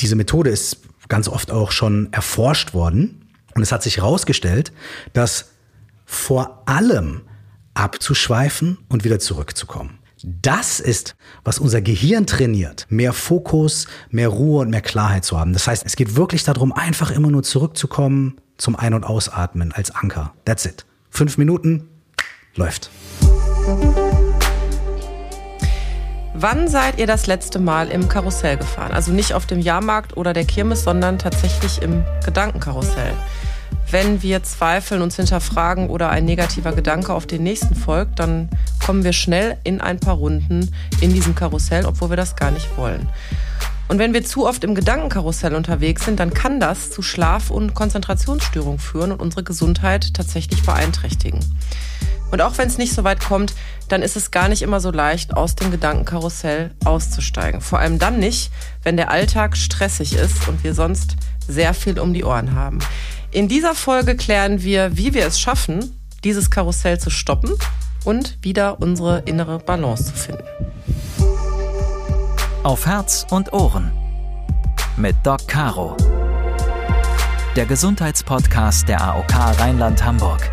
Diese Methode ist ganz oft auch schon erforscht worden. Und es hat sich herausgestellt, dass vor allem abzuschweifen und wieder zurückzukommen. Das ist, was unser Gehirn trainiert, mehr Fokus, mehr Ruhe und mehr Klarheit zu haben. Das heißt, es geht wirklich darum, einfach immer nur zurückzukommen zum Ein- und Ausatmen als Anker. That's it. Fünf Minuten, läuft. Wann seid ihr das letzte Mal im Karussell gefahren? Also nicht auf dem Jahrmarkt oder der Kirmes, sondern tatsächlich im Gedankenkarussell. Wenn wir zweifeln, uns hinterfragen oder ein negativer Gedanke auf den nächsten folgt, dann kommen wir schnell in ein paar Runden in diesem Karussell, obwohl wir das gar nicht wollen. Und wenn wir zu oft im Gedankenkarussell unterwegs sind, dann kann das zu Schlaf- und Konzentrationsstörungen führen und unsere Gesundheit tatsächlich beeinträchtigen. Und auch wenn es nicht so weit kommt, dann ist es gar nicht immer so leicht, aus dem Gedankenkarussell auszusteigen. Vor allem dann nicht, wenn der Alltag stressig ist und wir sonst sehr viel um die Ohren haben. In dieser Folge klären wir, wie wir es schaffen, dieses Karussell zu stoppen und wieder unsere innere Balance zu finden. Auf Herz und Ohren mit Doc Caro. Der Gesundheitspodcast der AOK Rheinland-Hamburg.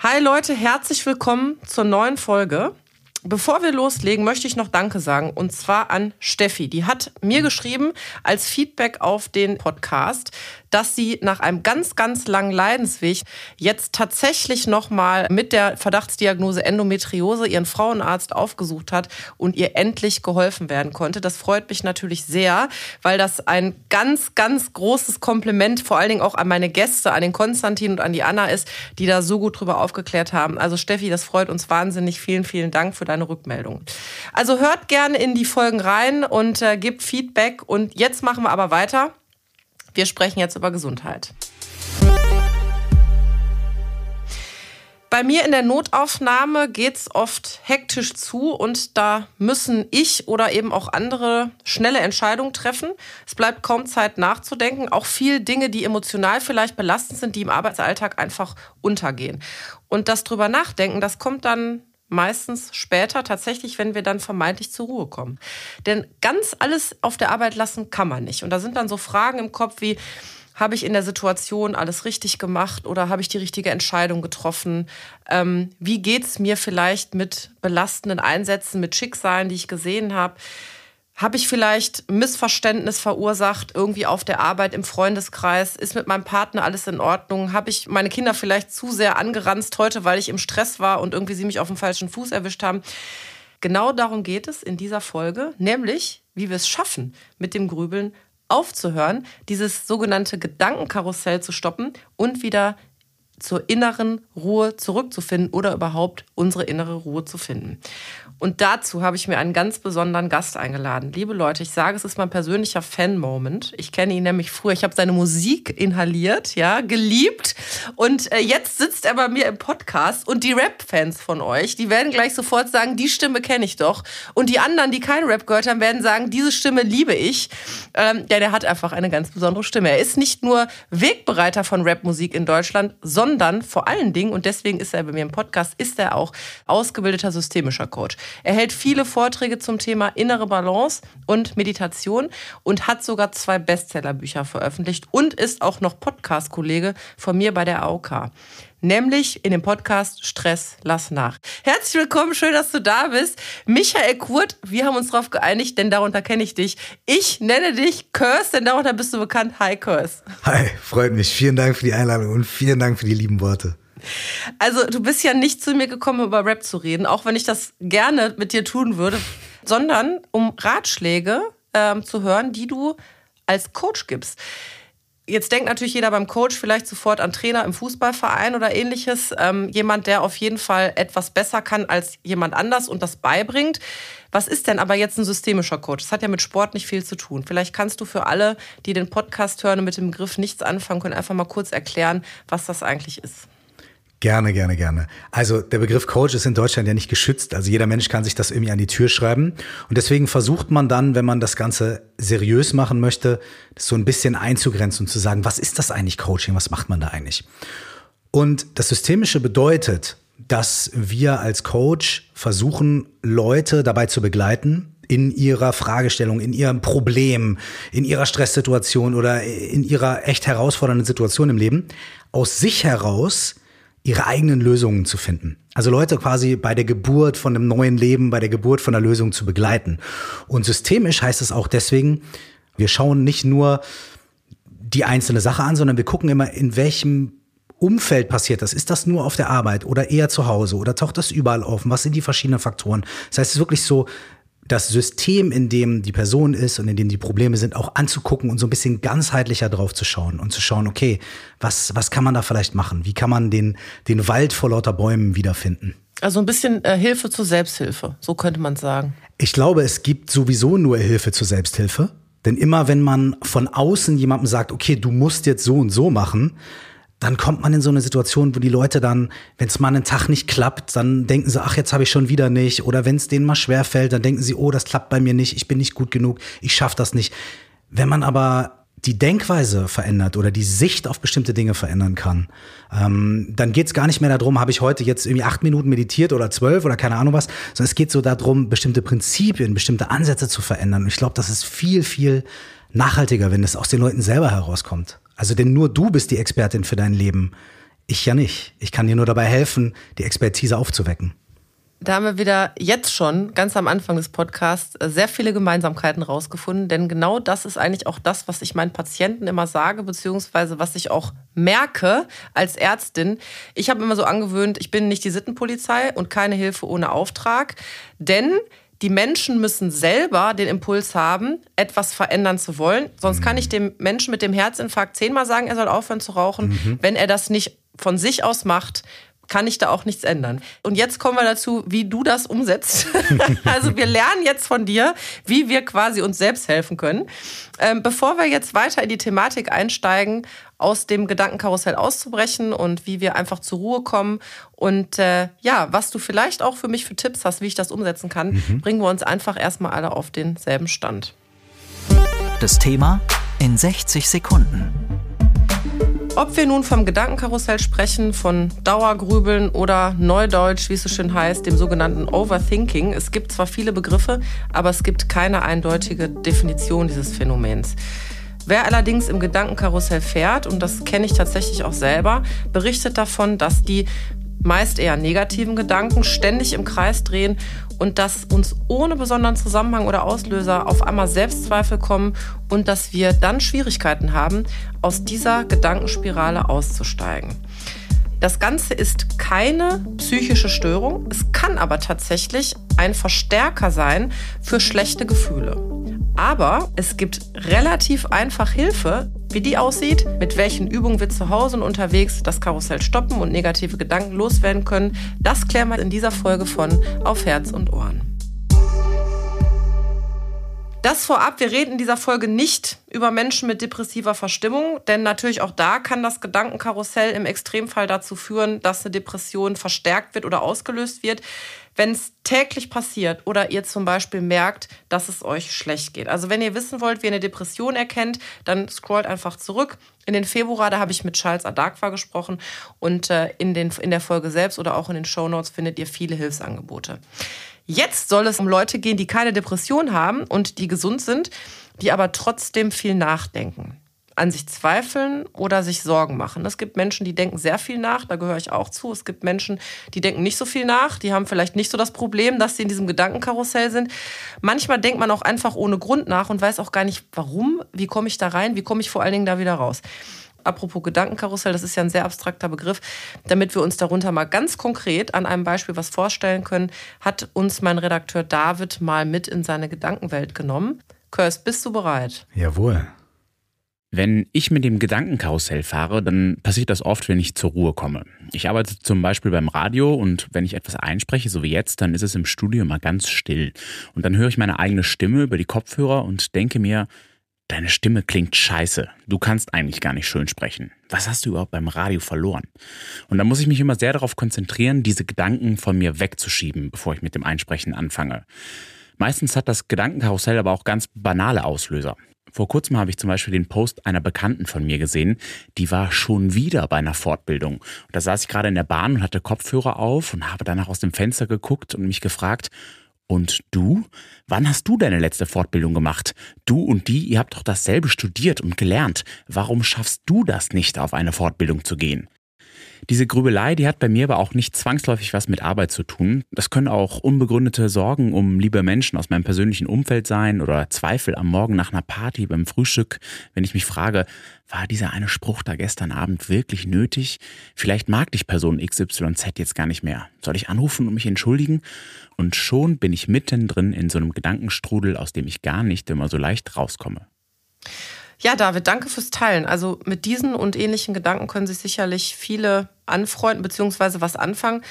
Hi Leute, herzlich willkommen zur neuen Folge. Bevor wir loslegen, möchte ich noch Danke sagen und zwar an Steffi. Die hat mir geschrieben als Feedback auf den Podcast, dass sie nach einem ganz, ganz langen Leidensweg jetzt tatsächlich nochmal mit der Verdachtsdiagnose Endometriose ihren Frauenarzt aufgesucht hat und ihr endlich geholfen werden konnte. Das freut mich natürlich sehr, weil das ein ganz, ganz großes Kompliment vor allen Dingen auch an meine Gäste, an den Konstantin und an die Anna ist, die da so gut drüber aufgeklärt haben. Also Steffi, das freut uns wahnsinnig. Vielen, vielen Dank für deine Rückmeldung. Also hört gerne in die Folgen rein und äh, gebt Feedback. Und jetzt machen wir aber weiter. Wir sprechen jetzt über Gesundheit. Bei mir in der Notaufnahme geht es oft hektisch zu und da müssen ich oder eben auch andere schnelle Entscheidungen treffen. Es bleibt kaum Zeit nachzudenken. Auch viel Dinge, die emotional vielleicht belastend sind, die im Arbeitsalltag einfach untergehen. Und das drüber nachdenken, das kommt dann meistens später tatsächlich, wenn wir dann vermeintlich zur Ruhe kommen. Denn ganz alles auf der Arbeit lassen kann man nicht. Und da sind dann so Fragen im Kopf wie, habe ich in der Situation alles richtig gemacht oder habe ich die richtige Entscheidung getroffen? Ähm, wie geht es mir vielleicht mit belastenden Einsätzen, mit Schicksalen, die ich gesehen habe? Habe ich vielleicht Missverständnis verursacht, irgendwie auf der Arbeit, im Freundeskreis? Ist mit meinem Partner alles in Ordnung? Habe ich meine Kinder vielleicht zu sehr angeranzt heute, weil ich im Stress war und irgendwie sie mich auf dem falschen Fuß erwischt haben? Genau darum geht es in dieser Folge, nämlich wie wir es schaffen, mit dem Grübeln aufzuhören, dieses sogenannte Gedankenkarussell zu stoppen und wieder zur inneren Ruhe zurückzufinden oder überhaupt unsere innere Ruhe zu finden. Und dazu habe ich mir einen ganz besonderen Gast eingeladen. Liebe Leute, ich sage, es ist mein persönlicher Fan-Moment. Ich kenne ihn nämlich früher. Ich habe seine Musik inhaliert, ja, geliebt. Und äh, jetzt sitzt er bei mir im Podcast. Und die Rap-Fans von euch, die werden gleich sofort sagen, die Stimme kenne ich doch. Und die anderen, die keinen Rap gehört haben, werden sagen, diese Stimme liebe ich. Ähm, ja, der hat einfach eine ganz besondere Stimme. Er ist nicht nur Wegbereiter von Rap-Musik in Deutschland, sondern vor allen Dingen, und deswegen ist er bei mir im Podcast, ist er auch ausgebildeter systemischer Coach. Er hält viele Vorträge zum Thema innere Balance und Meditation und hat sogar zwei Bestsellerbücher veröffentlicht und ist auch noch Podcast-Kollege von mir bei der AOK nämlich in dem Podcast Stress lass nach. Herzlich willkommen, schön, dass du da bist. Michael Kurt, wir haben uns darauf geeinigt, denn darunter kenne ich dich. Ich nenne dich Kurs, denn darunter bist du bekannt. Hi Kurs. Hi, freut mich. Vielen Dank für die Einladung und vielen Dank für die lieben Worte. Also du bist ja nicht zu mir gekommen, über Rap zu reden, auch wenn ich das gerne mit dir tun würde, sondern um Ratschläge ähm, zu hören, die du als Coach gibst. Jetzt denkt natürlich jeder beim Coach vielleicht sofort an Trainer im Fußballverein oder ähnliches. Ähm, jemand, der auf jeden Fall etwas besser kann als jemand anders und das beibringt. Was ist denn aber jetzt ein systemischer Coach? Das hat ja mit Sport nicht viel zu tun. Vielleicht kannst du für alle, die den Podcast hören und mit dem Begriff nichts anfangen können, einfach mal kurz erklären, was das eigentlich ist. Gerne, gerne, gerne. Also der Begriff Coach ist in Deutschland ja nicht geschützt. Also jeder Mensch kann sich das irgendwie an die Tür schreiben. Und deswegen versucht man dann, wenn man das Ganze seriös machen möchte, das so ein bisschen einzugrenzen und zu sagen, was ist das eigentlich Coaching? Was macht man da eigentlich? Und das Systemische bedeutet, dass wir als Coach versuchen, Leute dabei zu begleiten, in ihrer Fragestellung, in ihrem Problem, in ihrer Stresssituation oder in ihrer echt herausfordernden Situation im Leben, aus sich heraus ihre eigenen Lösungen zu finden. Also Leute quasi bei der Geburt von einem neuen Leben, bei der Geburt von einer Lösung zu begleiten. Und systemisch heißt es auch deswegen, wir schauen nicht nur die einzelne Sache an, sondern wir gucken immer, in welchem Umfeld passiert das? Ist das nur auf der Arbeit oder eher zu Hause oder taucht das überall auf? Was sind die verschiedenen Faktoren? Das heißt, es ist wirklich so, das System, in dem die Person ist und in dem die Probleme sind, auch anzugucken und so ein bisschen ganzheitlicher drauf zu schauen und zu schauen, okay, was, was kann man da vielleicht machen? Wie kann man den, den Wald vor lauter Bäumen wiederfinden? Also ein bisschen äh, Hilfe zur Selbsthilfe, so könnte man sagen. Ich glaube, es gibt sowieso nur Hilfe zur Selbsthilfe. Denn immer wenn man von außen jemandem sagt, okay, du musst jetzt so und so machen, dann kommt man in so eine Situation, wo die Leute dann, wenn es mal einen Tag nicht klappt, dann denken sie, ach, jetzt habe ich schon wieder nicht. Oder wenn es denen mal schwer fällt, dann denken sie, oh, das klappt bei mir nicht, ich bin nicht gut genug, ich schaffe das nicht. Wenn man aber die Denkweise verändert oder die Sicht auf bestimmte Dinge verändern kann, ähm, dann geht es gar nicht mehr darum, habe ich heute jetzt irgendwie acht Minuten meditiert oder zwölf oder keine Ahnung was, sondern es geht so darum, bestimmte Prinzipien, bestimmte Ansätze zu verändern. Und ich glaube, das ist viel, viel nachhaltiger, wenn es aus den Leuten selber herauskommt. Also denn nur du bist die Expertin für dein Leben. Ich ja nicht. Ich kann dir nur dabei helfen, die Expertise aufzuwecken. Da haben wir wieder jetzt schon, ganz am Anfang des Podcasts, sehr viele Gemeinsamkeiten rausgefunden. Denn genau das ist eigentlich auch das, was ich meinen Patienten immer sage, beziehungsweise was ich auch merke als Ärztin. Ich habe immer so angewöhnt, ich bin nicht die Sittenpolizei und keine Hilfe ohne Auftrag. Denn die Menschen müssen selber den Impuls haben, etwas verändern zu wollen. Sonst kann ich dem Menschen mit dem Herzinfarkt zehnmal sagen, er soll aufhören zu rauchen. Mhm. Wenn er das nicht von sich aus macht, kann ich da auch nichts ändern. Und jetzt kommen wir dazu, wie du das umsetzt. also wir lernen jetzt von dir, wie wir quasi uns selbst helfen können. Ähm, bevor wir jetzt weiter in die Thematik einsteigen, aus dem Gedankenkarussell auszubrechen und wie wir einfach zur Ruhe kommen und äh, ja, was du vielleicht auch für mich für Tipps hast, wie ich das umsetzen kann, mhm. bringen wir uns einfach erstmal alle auf denselben Stand. Das Thema in 60 Sekunden. Ob wir nun vom Gedankenkarussell sprechen, von Dauergrübeln oder Neudeutsch, wie es so schön heißt, dem sogenannten Overthinking. Es gibt zwar viele Begriffe, aber es gibt keine eindeutige Definition dieses Phänomens. Wer allerdings im Gedankenkarussell fährt, und das kenne ich tatsächlich auch selber, berichtet davon, dass die meist eher negativen Gedanken ständig im Kreis drehen und dass uns ohne besonderen Zusammenhang oder Auslöser auf einmal Selbstzweifel kommen und dass wir dann Schwierigkeiten haben, aus dieser Gedankenspirale auszusteigen. Das Ganze ist keine psychische Störung, es kann aber tatsächlich ein Verstärker sein für schlechte Gefühle. Aber es gibt relativ einfach Hilfe, wie die aussieht, mit welchen Übungen wir zu Hause und unterwegs das Karussell stoppen und negative Gedanken loswerden können, das klären wir in dieser Folge von Auf Herz und Ohren. Das vorab, wir reden in dieser Folge nicht über Menschen mit depressiver Verstimmung, denn natürlich auch da kann das Gedankenkarussell im Extremfall dazu führen, dass eine Depression verstärkt wird oder ausgelöst wird wenn es täglich passiert oder ihr zum Beispiel merkt, dass es euch schlecht geht. Also wenn ihr wissen wollt, wie ihr eine Depression erkennt, dann scrollt einfach zurück. In den Februar, da habe ich mit Charles Adakwa gesprochen und äh, in, den, in der Folge selbst oder auch in den Show Notes findet ihr viele Hilfsangebote. Jetzt soll es um Leute gehen, die keine Depression haben und die gesund sind, die aber trotzdem viel nachdenken an sich zweifeln oder sich Sorgen machen. Es gibt Menschen, die denken sehr viel nach, da gehöre ich auch zu. Es gibt Menschen, die denken nicht so viel nach, die haben vielleicht nicht so das Problem, dass sie in diesem Gedankenkarussell sind. Manchmal denkt man auch einfach ohne Grund nach und weiß auch gar nicht, warum, wie komme ich da rein, wie komme ich vor allen Dingen da wieder raus. Apropos Gedankenkarussell, das ist ja ein sehr abstrakter Begriff. Damit wir uns darunter mal ganz konkret an einem Beispiel was vorstellen können, hat uns mein Redakteur David mal mit in seine Gedankenwelt genommen. Kurs, bist du bereit? Jawohl. Wenn ich mit dem Gedankenkarussell fahre, dann passiert das oft, wenn ich zur Ruhe komme. Ich arbeite zum Beispiel beim Radio und wenn ich etwas einspreche, so wie jetzt, dann ist es im Studio mal ganz still. Und dann höre ich meine eigene Stimme über die Kopfhörer und denke mir, deine Stimme klingt scheiße. Du kannst eigentlich gar nicht schön sprechen. Was hast du überhaupt beim Radio verloren? Und da muss ich mich immer sehr darauf konzentrieren, diese Gedanken von mir wegzuschieben, bevor ich mit dem Einsprechen anfange. Meistens hat das Gedankenkarussell aber auch ganz banale Auslöser. Vor kurzem habe ich zum Beispiel den Post einer Bekannten von mir gesehen, die war schon wieder bei einer Fortbildung. Und da saß ich gerade in der Bahn und hatte Kopfhörer auf und habe danach aus dem Fenster geguckt und mich gefragt, Und du? Wann hast du deine letzte Fortbildung gemacht? Du und die, ihr habt doch dasselbe studiert und gelernt. Warum schaffst du das nicht, auf eine Fortbildung zu gehen? Diese Grübelei, die hat bei mir aber auch nicht zwangsläufig was mit Arbeit zu tun. Das können auch unbegründete Sorgen um liebe Menschen aus meinem persönlichen Umfeld sein oder Zweifel am Morgen nach einer Party beim Frühstück, wenn ich mich frage, war dieser eine Spruch da gestern Abend wirklich nötig? Vielleicht mag dich Person XYZ jetzt gar nicht mehr. Soll ich anrufen und mich entschuldigen? Und schon bin ich mittendrin in so einem Gedankenstrudel, aus dem ich gar nicht immer so leicht rauskomme. Ja, David, danke fürs Teilen. Also mit diesen und ähnlichen Gedanken können sich sicherlich viele anfreunden bzw. was anfangen.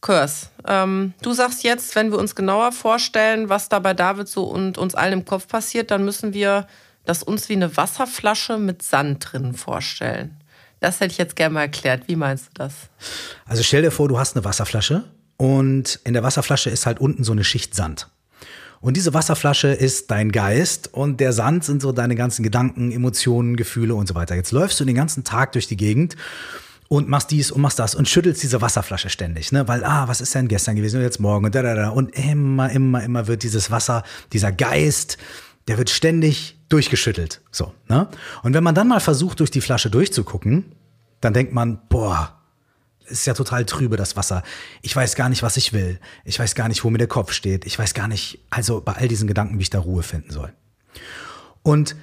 Kurs, ähm, du sagst jetzt, wenn wir uns genauer vorstellen, was da bei David so und uns allen im Kopf passiert, dann müssen wir das uns wie eine Wasserflasche mit Sand drin vorstellen. Das hätte ich jetzt gerne mal erklärt. Wie meinst du das? Also stell dir vor, du hast eine Wasserflasche und in der Wasserflasche ist halt unten so eine Schicht Sand. Und diese Wasserflasche ist dein Geist und der Sand sind so deine ganzen Gedanken, Emotionen, Gefühle und so weiter. Jetzt läufst du den ganzen Tag durch die Gegend und machst dies und machst das und schüttelst diese Wasserflasche ständig, ne? Weil, ah, was ist denn gestern gewesen und jetzt morgen und da, da, da. Und immer, immer, immer wird dieses Wasser, dieser Geist, der wird ständig durchgeschüttelt. So, ne? Und wenn man dann mal versucht, durch die Flasche durchzugucken, dann denkt man, boah, ist ja total trübe, das Wasser. Ich weiß gar nicht, was ich will. Ich weiß gar nicht, wo mir der Kopf steht. Ich weiß gar nicht, also bei all diesen Gedanken, wie ich da Ruhe finden soll. Und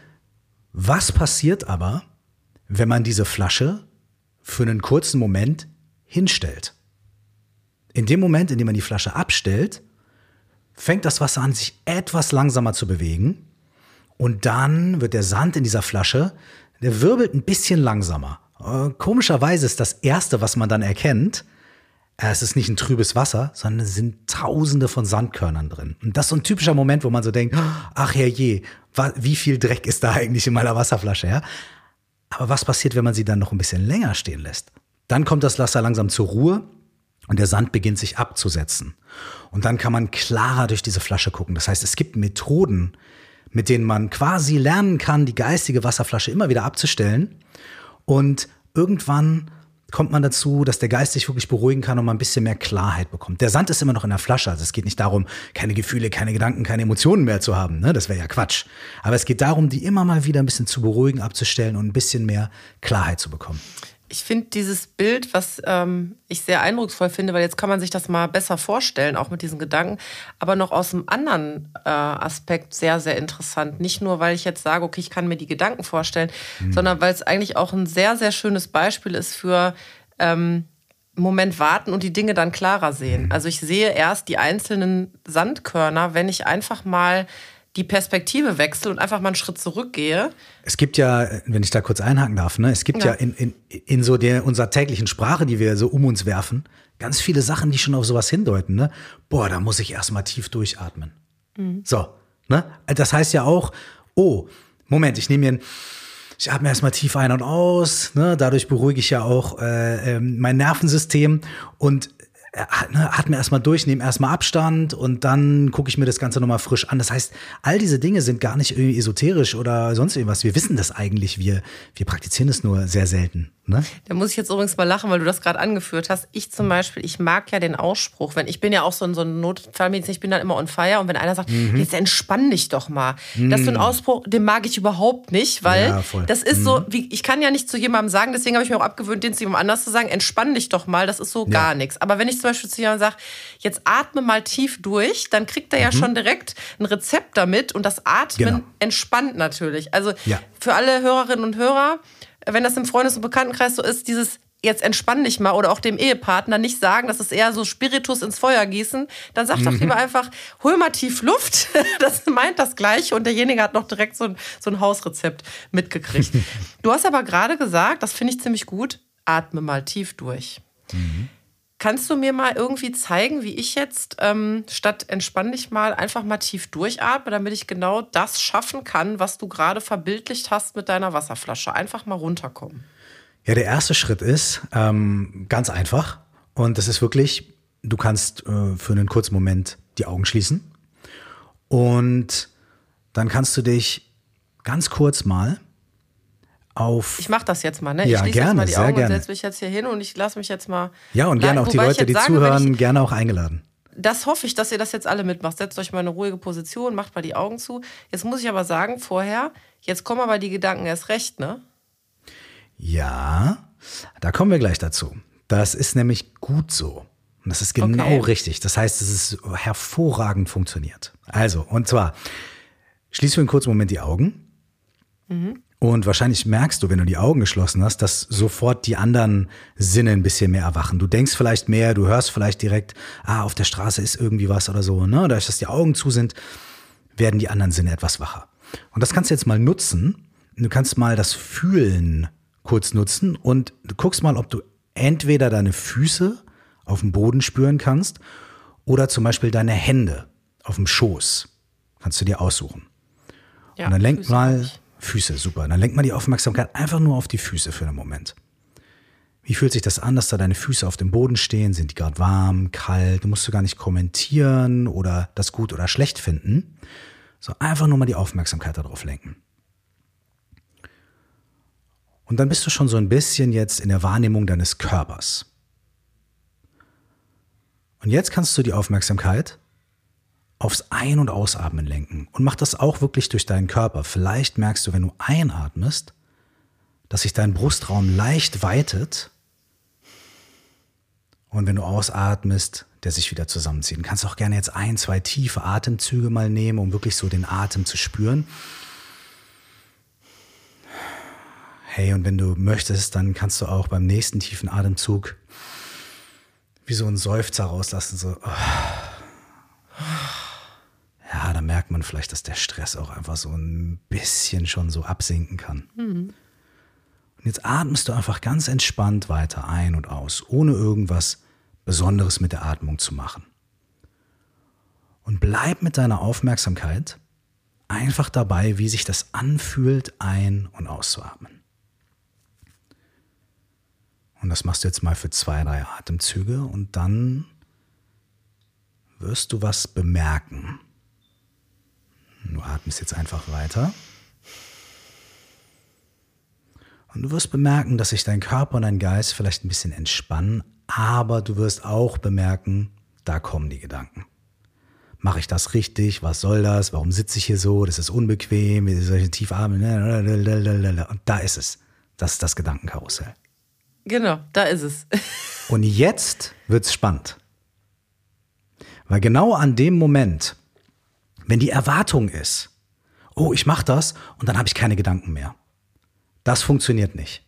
was passiert aber, wenn man diese Flasche für einen kurzen Moment hinstellt? In dem Moment, in dem man die Flasche abstellt, fängt das Wasser an, sich etwas langsamer zu bewegen. Und dann wird der Sand in dieser Flasche, der wirbelt ein bisschen langsamer. Äh, komischerweise ist das Erste, was man dann erkennt, äh, es ist nicht ein trübes Wasser, sondern es sind tausende von Sandkörnern drin. Und das ist so ein typischer Moment, wo man so denkt, ach herrje, wie viel Dreck ist da eigentlich in meiner Wasserflasche, ja? Aber was passiert, wenn man sie dann noch ein bisschen länger stehen lässt? Dann kommt das Wasser langsam zur Ruhe und der Sand beginnt sich abzusetzen. Und dann kann man klarer durch diese Flasche gucken. Das heißt, es gibt Methoden, mit denen man quasi lernen kann, die geistige Wasserflasche immer wieder abzustellen und irgendwann kommt man dazu, dass der Geist sich wirklich beruhigen kann und man ein bisschen mehr Klarheit bekommt. Der Sand ist immer noch in der Flasche. Also es geht nicht darum, keine Gefühle, keine Gedanken, keine Emotionen mehr zu haben. Ne? Das wäre ja Quatsch. Aber es geht darum, die immer mal wieder ein bisschen zu beruhigen, abzustellen und ein bisschen mehr Klarheit zu bekommen ich finde dieses Bild, was ähm, ich sehr eindrucksvoll finde, weil jetzt kann man sich das mal besser vorstellen, auch mit diesen Gedanken, aber noch aus einem anderen äh, Aspekt sehr, sehr interessant. Nicht nur, weil ich jetzt sage, okay, ich kann mir die Gedanken vorstellen, mhm. sondern weil es eigentlich auch ein sehr, sehr schönes Beispiel ist für ähm, Moment warten und die Dinge dann klarer sehen. Mhm. Also ich sehe erst die einzelnen Sandkörner, wenn ich einfach mal die Perspektive wechsle und einfach mal einen Schritt zurückgehe. Es gibt ja, wenn ich da kurz einhaken darf, ne, es gibt ja, ja in, in, in so der unserer täglichen Sprache, die wir so um uns werfen, ganz viele Sachen, die schon auf sowas hindeuten. Ne? Boah, da muss ich erstmal tief durchatmen. Mhm. So, ne? Das heißt ja auch, oh, Moment, ich nehme mir ein ich atme erstmal tief ein und aus. Ne? Dadurch beruhige ich ja auch äh, ähm, mein Nervensystem. Und ne, atme erstmal durch, nehme erstmal Abstand und dann gucke ich mir das Ganze nochmal frisch an. Das heißt, all diese Dinge sind gar nicht irgendwie esoterisch oder sonst irgendwas. Wir wissen das eigentlich, wir, wir praktizieren es nur sehr selten. Ne? Da muss ich jetzt übrigens mal lachen, weil du das gerade angeführt hast. Ich zum Beispiel, ich mag ja den Ausspruch, wenn ich bin ja auch so in so Notfallmedizin, ich bin dann immer on fire und wenn einer sagt, mhm. jetzt entspann dich doch mal. Mhm. Das ist so ein. Ausspruch, den mag ich überhaupt nicht, weil ja, das ist mhm. so, wie, ich kann ja nicht zu jemandem sagen, deswegen habe ich mir auch abgewöhnt, den zu jemandem anders zu sagen, entspann dich doch mal, das ist so ja. gar nichts. Aber wenn ich zum Beispiel zu jemandem sage, jetzt atme mal tief durch, dann kriegt er ja mhm. schon direkt ein Rezept damit und das Atmen genau. entspannt natürlich. Also ja. für alle Hörerinnen und Hörer, wenn das im Freundes- und Bekanntenkreis so ist, dieses jetzt entspann dich mal oder auch dem Ehepartner nicht sagen, das ist eher so Spiritus ins Feuer gießen, dann sag doch mhm. lieber einfach, hol mal tief Luft, das meint das gleiche und derjenige hat noch direkt so ein, so ein Hausrezept mitgekriegt. du hast aber gerade gesagt, das finde ich ziemlich gut, atme mal tief durch. Mhm. Kannst du mir mal irgendwie zeigen, wie ich jetzt ähm, statt entspann dich mal einfach mal tief durchatme, damit ich genau das schaffen kann, was du gerade verbildlicht hast mit deiner Wasserflasche? Einfach mal runterkommen. Ja, der erste Schritt ist ähm, ganz einfach und das ist wirklich, du kannst äh, für einen kurzen Moment die Augen schließen und dann kannst du dich ganz kurz mal auf. Ich mache das jetzt mal, ne? Ja, ich schließe gerne, jetzt mal die sehr Augen gerne. und setze mich jetzt hier hin und ich lasse mich jetzt mal. Ja, und gerne auch die Leute, die sagen, zuhören, gerne auch eingeladen. das hoffe ich, dass ihr das jetzt alle mitmacht. Setzt euch mal in eine ruhige Position, macht mal die Augen zu. Jetzt muss ich aber sagen, vorher, jetzt kommen aber die Gedanken erst recht, ne? Ja, da kommen wir gleich dazu. Das ist nämlich gut so. Und das ist genau Okay. richtig. Das heißt, es ist hervorragend funktioniert. Also, und zwar, schließ für einen kurzen Moment die Augen. Und wahrscheinlich merkst du, wenn du die Augen geschlossen hast, dass sofort die anderen Sinne ein bisschen mehr erwachen. Du denkst vielleicht mehr, du hörst vielleicht direkt, ah, auf der Straße ist irgendwie was oder so. Ne? Dadurch, dass die Augen zu sind, werden die anderen Sinne etwas wacher. Und das kannst du jetzt mal nutzen. Du kannst mal das Fühlen kurz nutzen und du guckst mal, ob du entweder deine Füße auf dem Boden spüren kannst oder zum Beispiel deine Hände auf dem Schoß. Kannst du dir aussuchen. Ja, und dann lenk Füße mal ich. Füße, super. Dann lenk mal die Aufmerksamkeit einfach nur auf die Füße für einen Moment. Wie fühlt sich das an, dass da deine Füße auf dem Boden stehen? Sind die gerade warm, kalt? Du musst du gar nicht kommentieren oder das gut oder schlecht finden. So einfach nur mal die Aufmerksamkeit darauf lenken. Und dann bist du schon so ein bisschen jetzt in der Wahrnehmung deines Körpers. Und jetzt kannst du die Aufmerksamkeit aufs Ein- und Ausatmen lenken. Und mach das auch wirklich durch deinen Körper. Vielleicht merkst du, wenn du einatmest, dass sich dein Brustraum leicht weitet. Und wenn du ausatmest, der sich wieder zusammenzieht. Du kannst auch gerne jetzt ein, zwei tiefe Atemzüge mal nehmen, um wirklich so den Atem zu spüren. Hey, und wenn du möchtest, dann kannst du auch beim nächsten tiefen Atemzug wie so einen Seufzer rauslassen, so. oh. Ja, da merkt man vielleicht, dass der Stress auch einfach so ein bisschen schon so absinken kann. Und jetzt atmest du einfach ganz entspannt weiter ein und aus, ohne irgendwas Besonderes mit der Atmung zu machen. Und bleib mit deiner Aufmerksamkeit einfach dabei, wie sich das anfühlt, ein- und auszuatmen. Und das machst du jetzt mal für zwei, drei Atemzüge und dann wirst du was bemerken. Du atmest jetzt einfach weiter. Und du wirst bemerken, dass sich dein Körper und dein Geist vielleicht ein bisschen entspannen, aber du wirst auch bemerken, da kommen die Gedanken. Mache ich das richtig? Was soll das? Warum sitze ich hier so? Das ist unbequem. Wie soll ich tief atmen? Und da ist es. Das ist das Gedankenkarussell. Genau, da ist es. Und jetzt wird's spannend. Weil genau an dem Moment, wenn die Erwartung ist, oh, ich mache das und dann habe ich keine Gedanken mehr. Das funktioniert nicht.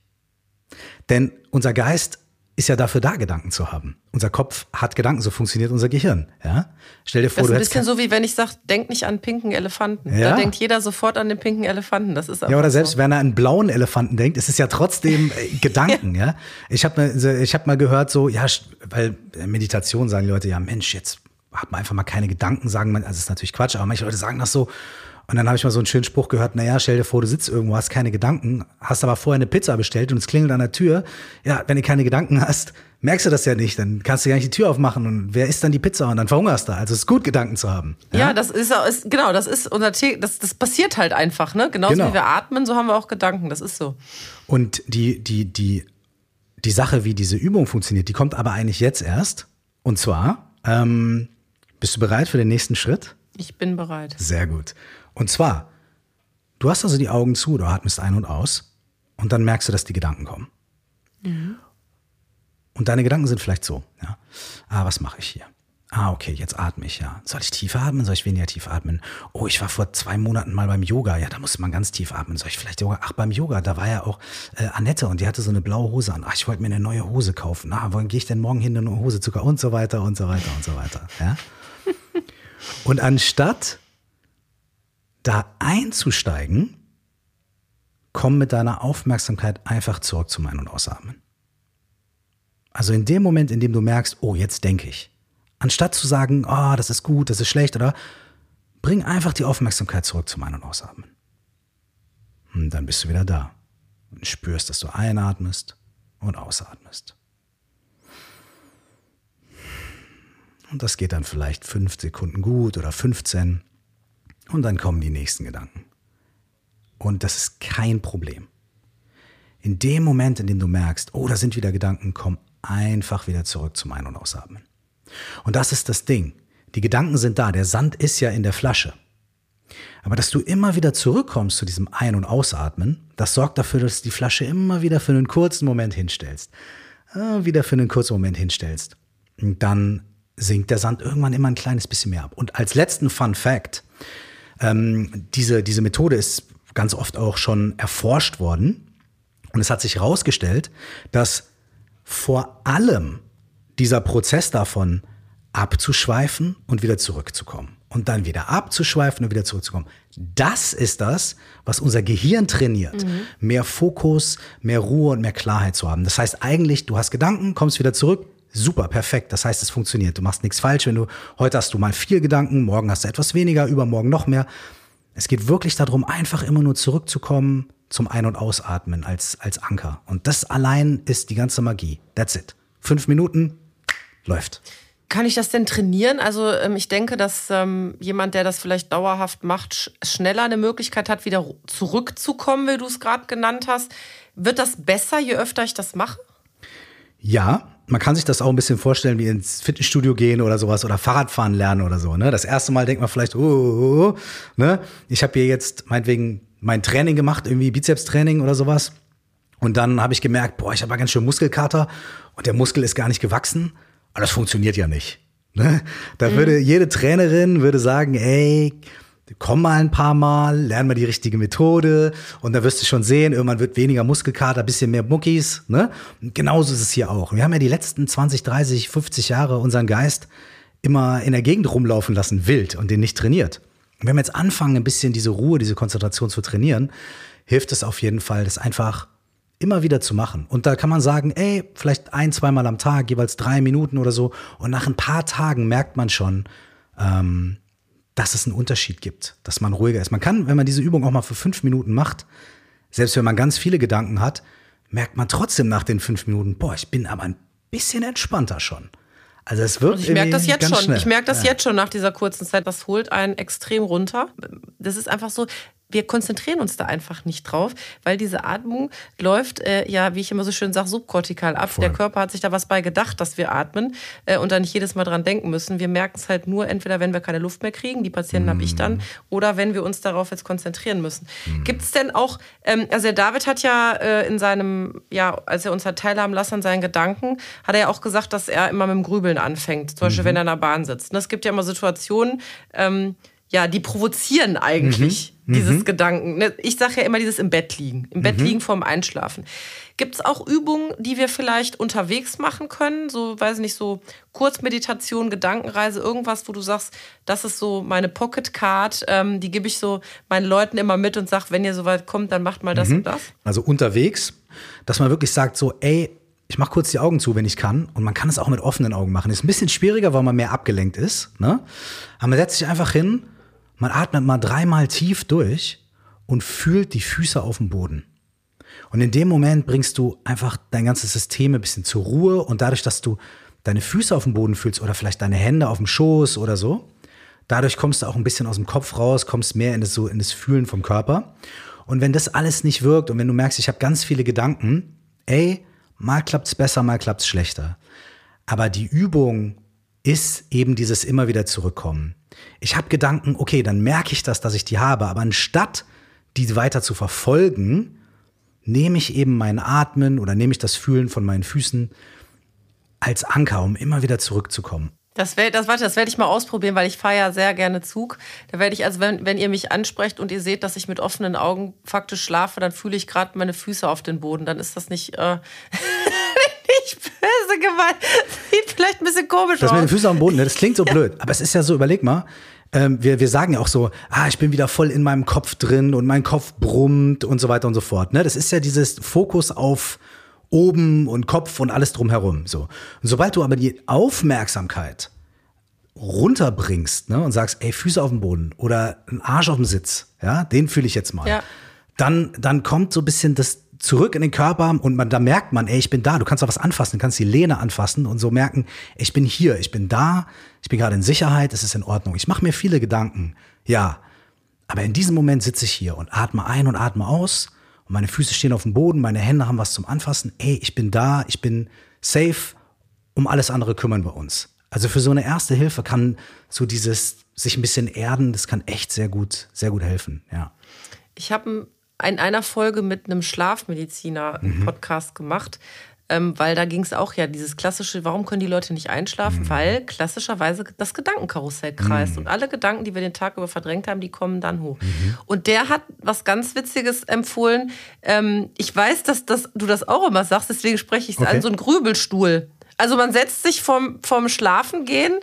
Denn unser Geist ist ja dafür da, Gedanken zu haben. Unser Kopf hat Gedanken, so funktioniert unser Gehirn. Ja? Stell dir vor, Das ist ein bisschen so, wie wenn ich sage, denk nicht an pinken Elefanten. Ja. Da denkt jeder sofort an den pinken Elefanten. Das ist Ja, oder selbst so. wenn er einen blauen Elefanten denkt, ist es ja trotzdem äh, Gedanken, ja. Ich habe mal, ich hab mal gehört, so, ja, weil äh, Meditation sagen die Leute, ja, Mensch, jetzt hat man einfach mal keine Gedanken, sagen man, also ist natürlich Quatsch, aber manche Leute sagen das so. Und dann habe ich mal so einen schönen Spruch gehört, naja, stell dir vor, du sitzt irgendwo, hast keine Gedanken, hast aber vorher eine Pizza bestellt und es klingelt an der Tür. Ja, wenn du keine Gedanken hast, merkst du das ja nicht, dann kannst du gar nicht die Tür aufmachen und wer isst dann die Pizza und dann verhungerst du. Also es ist gut, Gedanken zu haben. Ja, das ist, auch- ist genau, das ist unser The das, das passiert halt einfach, ne? Genauso Genau. wie wir atmen, so haben wir auch Gedanken. Das ist so. Und die, die, die, die Sache, wie diese Übung funktioniert, die kommt aber eigentlich jetzt erst. Und zwar, ähm, bist du bereit für den nächsten Schritt? Ich bin bereit. Sehr gut. Und zwar, du hast also die Augen zu, du atmest ein und aus und dann merkst du, dass die Gedanken kommen. Und deine Gedanken sind vielleicht so, ja. Ah, was mache ich hier? Ah, okay, jetzt atme ich, ja. Soll ich tief atmen? Soll ich weniger tief atmen? Oh, ich war vor zwei Monaten mal beim Yoga. Ja, da musste man ganz tief atmen. Soll ich vielleicht Yoga? Ach, beim Yoga, da war ja auch äh, Annette und die hatte so eine blaue Hose an. Ach, ich wollte mir eine neue Hose kaufen. Ah, wann gehe ich denn morgen hin, eine neue Hose zu kaufen? Und so weiter und so weiter und so weiter. Ja? Und anstatt da einzusteigen, komm mit deiner Aufmerksamkeit einfach zurück zum Ein- und Ausatmen. Also in dem Moment, in dem du merkst, oh, jetzt denke ich, anstatt zu sagen, oh, das ist gut, das ist schlecht, oder bring einfach die Aufmerksamkeit zurück zum Ein- und Ausatmen. Und dann bist du wieder da und spürst, dass du einatmest und ausatmest. Und das geht dann vielleicht fünf Sekunden gut oder 15. Und dann kommen die nächsten Gedanken. Und das ist kein Problem. In dem Moment, in dem du merkst, oh, da sind wieder Gedanken, komm einfach wieder zurück zum Ein- und Ausatmen. Und das ist das Ding. Die Gedanken sind da, der Sand ist ja in der Flasche. Aber dass du immer wieder zurückkommst zu diesem Ein- und Ausatmen, das sorgt dafür, dass du die Flasche immer wieder für einen kurzen Moment hinstellst. Äh, wieder für einen kurzen Moment hinstellst. Und dann sinkt der Sand irgendwann immer ein kleines bisschen mehr ab. Und als letzten Fun Fact, ähm, diese, diese Methode ist ganz oft auch schon erforscht worden. Und es hat sich herausgestellt, dass vor allem dieser Prozess davon abzuschweifen und wieder zurückzukommen und dann wieder abzuschweifen und wieder zurückzukommen. Das ist das, was unser Gehirn trainiert. Mhm. Mehr Fokus, mehr Ruhe und mehr Klarheit zu haben. Das heißt eigentlich, du hast Gedanken, kommst wieder zurück, super, perfekt. Das heißt, es funktioniert. Du machst nichts falsch, wenn du heute hast du mal vier Gedanken, morgen hast du etwas weniger, übermorgen noch mehr. Es geht wirklich darum, einfach immer nur zurückzukommen zum Ein- und Ausatmen als, als Anker. Und das allein ist die ganze Magie. That's it. Fünf Minuten, läuft. Kann ich das denn trainieren? Also ähm, ich denke, dass ähm, jemand, der das vielleicht dauerhaft macht, sch schneller eine Möglichkeit hat, wieder zurückzukommen, wie du es gerade genannt hast. Wird das besser, je öfter ich das mache? Ja, man kann sich das auch ein bisschen vorstellen, wie ins Fitnessstudio gehen oder sowas oder Fahrradfahren lernen oder so. Ne? Das erste Mal denkt man vielleicht, oh, oh, oh ne? ich habe hier jetzt meinetwegen mein Training gemacht, irgendwie Bizepstraining oder sowas. Und dann habe ich gemerkt, boah, ich habe ganz schön Muskelkater und der Muskel ist gar nicht gewachsen. Aber das funktioniert ja nicht. Ne? Da mhm. würde jede Trainerin würde sagen, ey, komm mal ein paar Mal, lern mal die richtige Methode und da wirst du schon sehen, irgendwann wird weniger Muskelkater, bisschen mehr Muckis. Ne? Genauso ist es hier auch. Wir haben ja die letzten 20, 30, 50 Jahre unseren Geist immer in der Gegend rumlaufen lassen, wild und den nicht trainiert. Und wenn wir jetzt anfangen, ein bisschen diese Ruhe, diese Konzentration zu trainieren, hilft es auf jeden Fall, das einfach immer wieder zu machen. Und da kann man sagen, ey, vielleicht ein, zweimal am Tag, jeweils drei Minuten oder so. Und nach ein paar Tagen merkt man schon, ähm, dass es einen Unterschied gibt, dass man ruhiger ist. Man kann, wenn man diese Übung auch mal für fünf Minuten macht, selbst wenn man ganz viele Gedanken hat, merkt man trotzdem nach den fünf Minuten, boah, ich bin aber ein bisschen entspannter schon. Also es wird. Und ich merke das jetzt schon. Schnell. Ich merke das ja. jetzt schon nach dieser kurzen Zeit. Das holt einen extrem runter. Das ist einfach so wir konzentrieren uns da einfach nicht drauf, weil diese Atmung läuft äh, ja, wie ich immer so schön sage, subkortikal ab. Voll. Der Körper hat sich da was bei gedacht, dass wir atmen äh, und da nicht jedes Mal dran denken müssen. Wir merken es halt nur entweder, wenn wir keine Luft mehr kriegen, die Patienten mm. habe ich dann, oder wenn wir uns darauf jetzt konzentrieren müssen. Mm. Gibt es denn auch, ähm, also der David hat ja äh, in seinem, ja, als er uns hat teilhaben lassen an seinen Gedanken, hat er ja auch gesagt, dass er immer mit dem Grübeln anfängt, zum Beispiel, mhm. wenn er in der Bahn sitzt. Und es gibt ja immer Situationen, ähm, ja, die provozieren eigentlich mhm. Dieses mhm. Gedanken. Ne, ich sage ja immer dieses im Bett liegen, im Bett mhm. liegen vorm Einschlafen. Gibt es auch Übungen, die wir vielleicht unterwegs machen können? So, weiß nicht, so Kurzmeditation, Gedankenreise, irgendwas, wo du sagst, das ist so meine Pocket Card, ähm, die gebe ich so meinen Leuten immer mit und sage, wenn ihr soweit kommt, dann macht mal das mhm. und das. Also unterwegs, dass man wirklich sagt, so, ey, ich mache kurz die Augen zu, wenn ich kann. Und man kann es auch mit offenen Augen machen. Ist ein bisschen schwieriger, weil man mehr abgelenkt ist. Ne? Aber man setzt sich einfach hin man atmet mal dreimal tief durch und fühlt die Füße auf dem Boden. Und in dem Moment bringst du einfach dein ganzes System ein bisschen zur Ruhe und dadurch, dass du deine Füße auf dem Boden fühlst oder vielleicht deine Hände auf dem Schoß oder so, dadurch kommst du auch ein bisschen aus dem Kopf raus, kommst mehr in das, so in das Fühlen vom Körper. Und wenn das alles nicht wirkt und wenn du merkst, ich habe ganz viele Gedanken, ey, mal klappt's besser, mal klappt's schlechter. Aber die Übung ist eben dieses immer wieder zurückkommen. Ich habe Gedanken, okay, dann merke ich das, dass ich die habe, aber anstatt die weiter zu verfolgen, nehme ich eben mein Atmen oder nehme ich das Fühlen von meinen Füßen als Anker, um immer wieder zurückzukommen. Das, wär, das, das werde ich mal ausprobieren, weil ich fahre ja sehr gerne Zug. Da werde ich, also wenn, wenn ihr mich ansprecht und ihr seht, dass ich mit offenen Augen faktisch schlafe, dann fühle ich gerade meine Füße auf den Boden. Dann ist das nicht, äh, nicht böse gemeint. Sieht vielleicht ein bisschen komisch das aus. Das mit den Füßen auf dem Boden, ne, das klingt so blöd. Aber es ist ja so, überleg mal, ähm, wir, wir sagen ja auch so, ah, ich bin wieder voll in meinem Kopf drin und mein Kopf brummt und so weiter und so fort. Ne? Das ist ja dieses Fokus auf oben und Kopf und alles drumherum. So. Und sobald du aber die Aufmerksamkeit runterbringst ne, und sagst, ey, Füße auf dem Boden oder ein Arsch auf dem Sitz, ja, den fühle ich jetzt mal. Ja. Dann, dann kommt so ein bisschen das, zurück in den Körper und man, da merkt man, ey, ich bin da, du kannst auch was anfassen, du kannst die Lehne anfassen und so merken, ich bin hier, ich bin da, ich bin gerade in Sicherheit, es ist in Ordnung. Ich mache mir viele Gedanken, ja, aber in diesem Moment sitze ich hier und atme ein und atme aus und meine Füße stehen auf dem Boden, meine Hände haben was zum Anfassen, ey, ich bin da, ich bin safe, um alles andere kümmern wir uns. Also für so eine erste Hilfe kann so dieses sich ein bisschen erden, das kann echt sehr gut, sehr gut helfen, ja. Ich habe in einer Folge mit einem Schlafmediziner mhm. Podcast gemacht, ähm, weil da ging es auch ja dieses klassische, warum können die Leute nicht einschlafen? Mhm. Weil klassischerweise das Gedankenkarussell kreist mhm. und alle Gedanken, die wir den Tag über verdrängt haben, die kommen dann hoch. Mhm. Und der hat was ganz Witziges empfohlen. Ähm, ich weiß, dass, dass du das auch immer sagst, deswegen spreche ich es okay. an, so ein Grübelstuhl. Also man setzt sich vom, vom Schlafengehen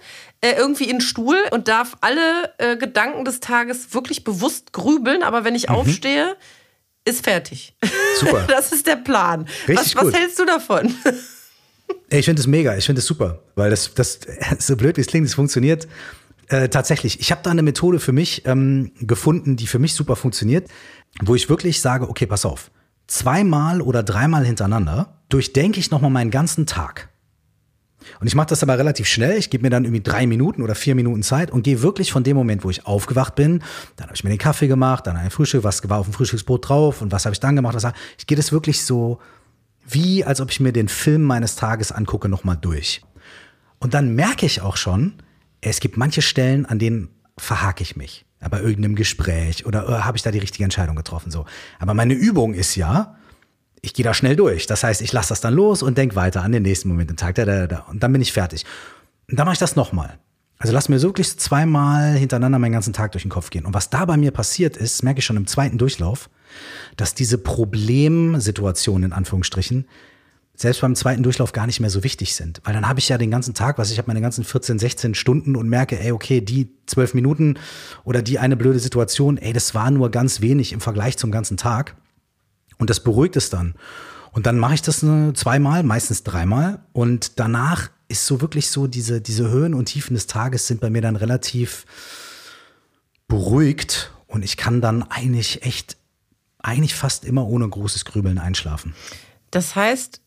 äh, irgendwie in den Stuhl und darf alle äh, Gedanken des Tages wirklich bewusst grübeln, aber wenn ich mhm. aufstehe, ist fertig. Super. Das ist der Plan. Richtig was, was hältst du davon? Ich finde es mega, ich finde es super, weil das, das, so blöd wie es klingt, es funktioniert äh, tatsächlich. Ich habe da eine Methode für mich ähm, gefunden, die für mich super funktioniert, wo ich wirklich sage, okay, pass auf, zweimal oder dreimal hintereinander durchdenke ich nochmal meinen ganzen Tag. Und ich mache das aber relativ schnell. Ich gebe mir dann irgendwie drei Minuten oder vier Minuten Zeit und gehe wirklich von dem Moment, wo ich aufgewacht bin, dann habe ich mir den Kaffee gemacht, dann ein Frühstück, was war auf dem Frühstücksbrot drauf und was habe ich dann gemacht. Was, ich gehe das wirklich so, wie als ob ich mir den Film meines Tages angucke, nochmal durch. Und dann merke ich auch schon, es gibt manche Stellen, an denen verhake ich mich. Bei irgendeinem Gespräch oder äh, habe ich da die richtige Entscheidung getroffen. So. Aber meine Übung ist ja, ich gehe da schnell durch. Das heißt, ich lasse das dann los und denke weiter an den nächsten Moment im Tag. Da, da, da, und dann bin ich fertig. Und dann mache ich das nochmal. Also lass mir wirklich zweimal hintereinander meinen ganzen Tag durch den Kopf gehen. Und was da bei mir passiert ist, merke ich schon im zweiten Durchlauf, dass diese Problemsituationen in Anführungsstrichen selbst beim zweiten Durchlauf gar nicht mehr so wichtig sind. Weil dann habe ich ja den ganzen Tag, was ich habe meine ganzen 14, 16 Stunden und merke, ey, okay, die zwölf Minuten oder die eine blöde Situation, ey, das war nur ganz wenig im Vergleich zum ganzen Tag. Und das beruhigt es dann. Und dann mache ich das eine, zweimal, meistens dreimal. Und danach ist so wirklich so, diese, diese Höhen und Tiefen des Tages sind bei mir dann relativ beruhigt. Und ich kann dann eigentlich echt, eigentlich fast immer ohne großes Grübeln einschlafen. Das heißt,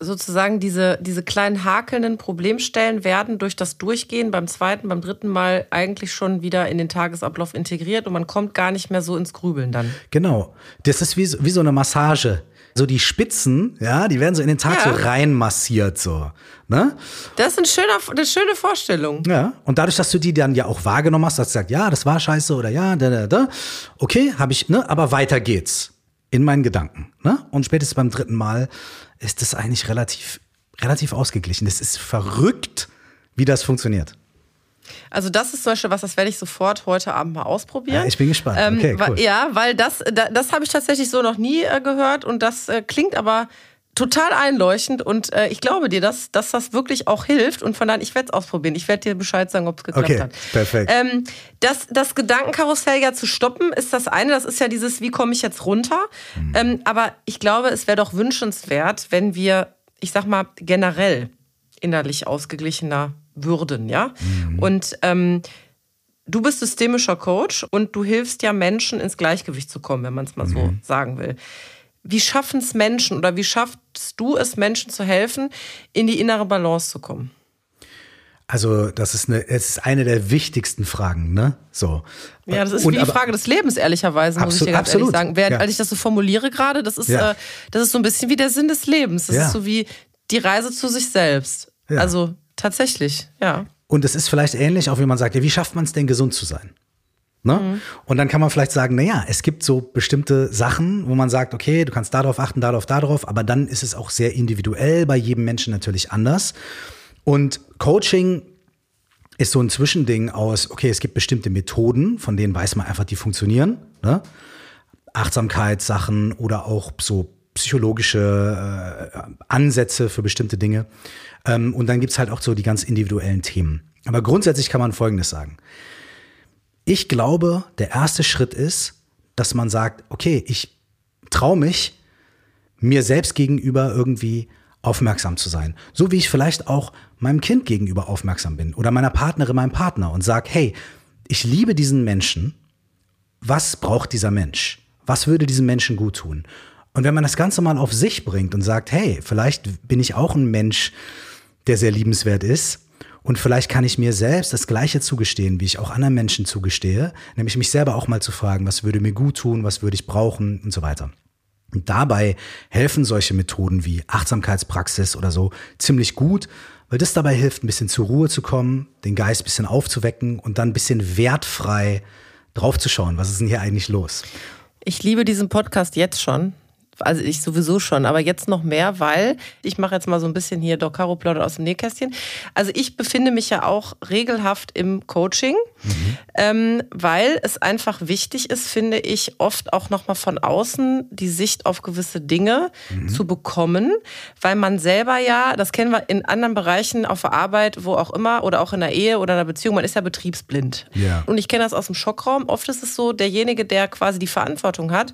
sozusagen diese, diese kleinen hakelnden Problemstellen werden durch das Durchgehen beim zweiten, beim dritten Mal eigentlich schon wieder in den Tagesablauf integriert und man kommt gar nicht mehr so ins Grübeln dann. Genau. Das ist wie, wie so eine Massage. So die Spitzen, ja, die werden so in den Tag ja. so reinmassiert, so. Ne? Das ist ein schöner, eine schöne Vorstellung. Ja, und dadurch, dass du die dann ja auch wahrgenommen hast, dass du sagst, ja, das war scheiße oder ja, da, da, da. Okay, habe ich, ne, aber weiter geht's in meinen Gedanken. Ne? Und spätestens beim dritten Mal ist das eigentlich relativ, relativ ausgeglichen. Es ist verrückt, wie das funktioniert. Also das ist zum Beispiel was, das werde ich sofort heute Abend mal ausprobieren. Ja, ich bin gespannt. Ähm, okay, cool. Ja, weil das, das, das habe ich tatsächlich so noch nie äh, gehört und das äh, klingt aber total einleuchtend und äh, ich glaube dir, dass, dass das wirklich auch hilft und von daher, ich werde es ausprobieren. Ich werde dir Bescheid sagen, ob es geklappt okay, hat. Perfekt. Ähm, das, das Gedankenkarussell ja zu stoppen, ist das eine. Das ist ja dieses, wie komme ich jetzt runter? Mhm. Ähm, aber ich glaube, es wäre doch wünschenswert, wenn wir, ich sag mal, generell innerlich ausgeglichener würden, ja? Mhm. Und ähm, du bist systemischer Coach und du hilfst ja Menschen ins Gleichgewicht zu kommen, wenn man es mal mhm. so sagen will wie schaffen es Menschen oder wie schaffst du es Menschen zu helfen, in die innere Balance zu kommen? Also, das ist eine, es ist eine der wichtigsten Fragen, ne? So. Ja, das ist Und, wie die Frage des Lebens, ehrlicherweise, muss ich dir ganz absolut, ehrlich sagen. Während, ja. Als ich das so formuliere gerade, das ist, ja. äh, das ist so ein bisschen wie der Sinn des Lebens. Das ja. ist so wie die Reise zu sich selbst. Also, tatsächlich, ja. Und es ist vielleicht ähnlich, auch wie man sagt, ja, wie schafft man es denn, gesund zu sein? Ne? Mhm. Und dann kann man vielleicht sagen, na ja, es gibt so bestimmte Sachen, wo man sagt, okay, du kannst darauf achten, darauf, darauf, aber dann ist es auch sehr individuell, bei jedem Menschen natürlich anders. Und Coaching ist so ein Zwischending aus, okay, es gibt bestimmte Methoden, von denen weiß man einfach, die funktionieren. Ne? Achtsamkeitssachen oder auch so psychologische äh, Ansätze für bestimmte Dinge. Ähm, und dann gibt's halt auch so die ganz individuellen Themen. Aber grundsätzlich kann man Folgendes sagen. Ich glaube, der erste Schritt ist, dass man sagt, okay, ich traue mich, mir selbst gegenüber irgendwie aufmerksam zu sein. So wie ich vielleicht auch meinem Kind gegenüber aufmerksam bin oder meiner Partnerin, meinem Partner und sage, hey, ich liebe diesen Menschen. Was braucht dieser Mensch? Was würde diesem Menschen gut tun? Und wenn man das Ganze mal auf sich bringt und sagt, hey, vielleicht bin ich auch ein Mensch, der sehr liebenswert ist, und vielleicht kann ich mir selbst das Gleiche zugestehen, wie ich auch anderen Menschen zugestehe, nämlich mich selber auch mal zu fragen, was würde mir gut tun, was würde ich brauchen und so weiter. Und dabei helfen solche Methoden wie Achtsamkeitspraxis oder so ziemlich gut, weil das dabei hilft, ein bisschen zur Ruhe zu kommen, den Geist ein bisschen aufzuwecken und dann ein bisschen wertfrei draufzuschauen, was ist denn hier eigentlich los. Ich liebe diesen Podcast jetzt schon. Also ich sowieso schon, aber jetzt noch mehr, weil ich mache jetzt mal so ein bisschen hier Doc Caro plaudert aus dem Nähkästchen. Also ich befinde mich ja auch regelhaft im Coaching, mhm. ähm, weil es einfach wichtig ist, finde ich, oft auch nochmal von außen die Sicht auf gewisse Dinge mhm. zu bekommen, weil man selber ja, das kennen wir in anderen Bereichen auf der Arbeit, wo auch immer, oder auch in der Ehe oder in der Beziehung, man ist ja betriebsblind. Ja. Und ich kenne das aus dem Schockraum. Oft ist es so, derjenige, der quasi die Verantwortung hat,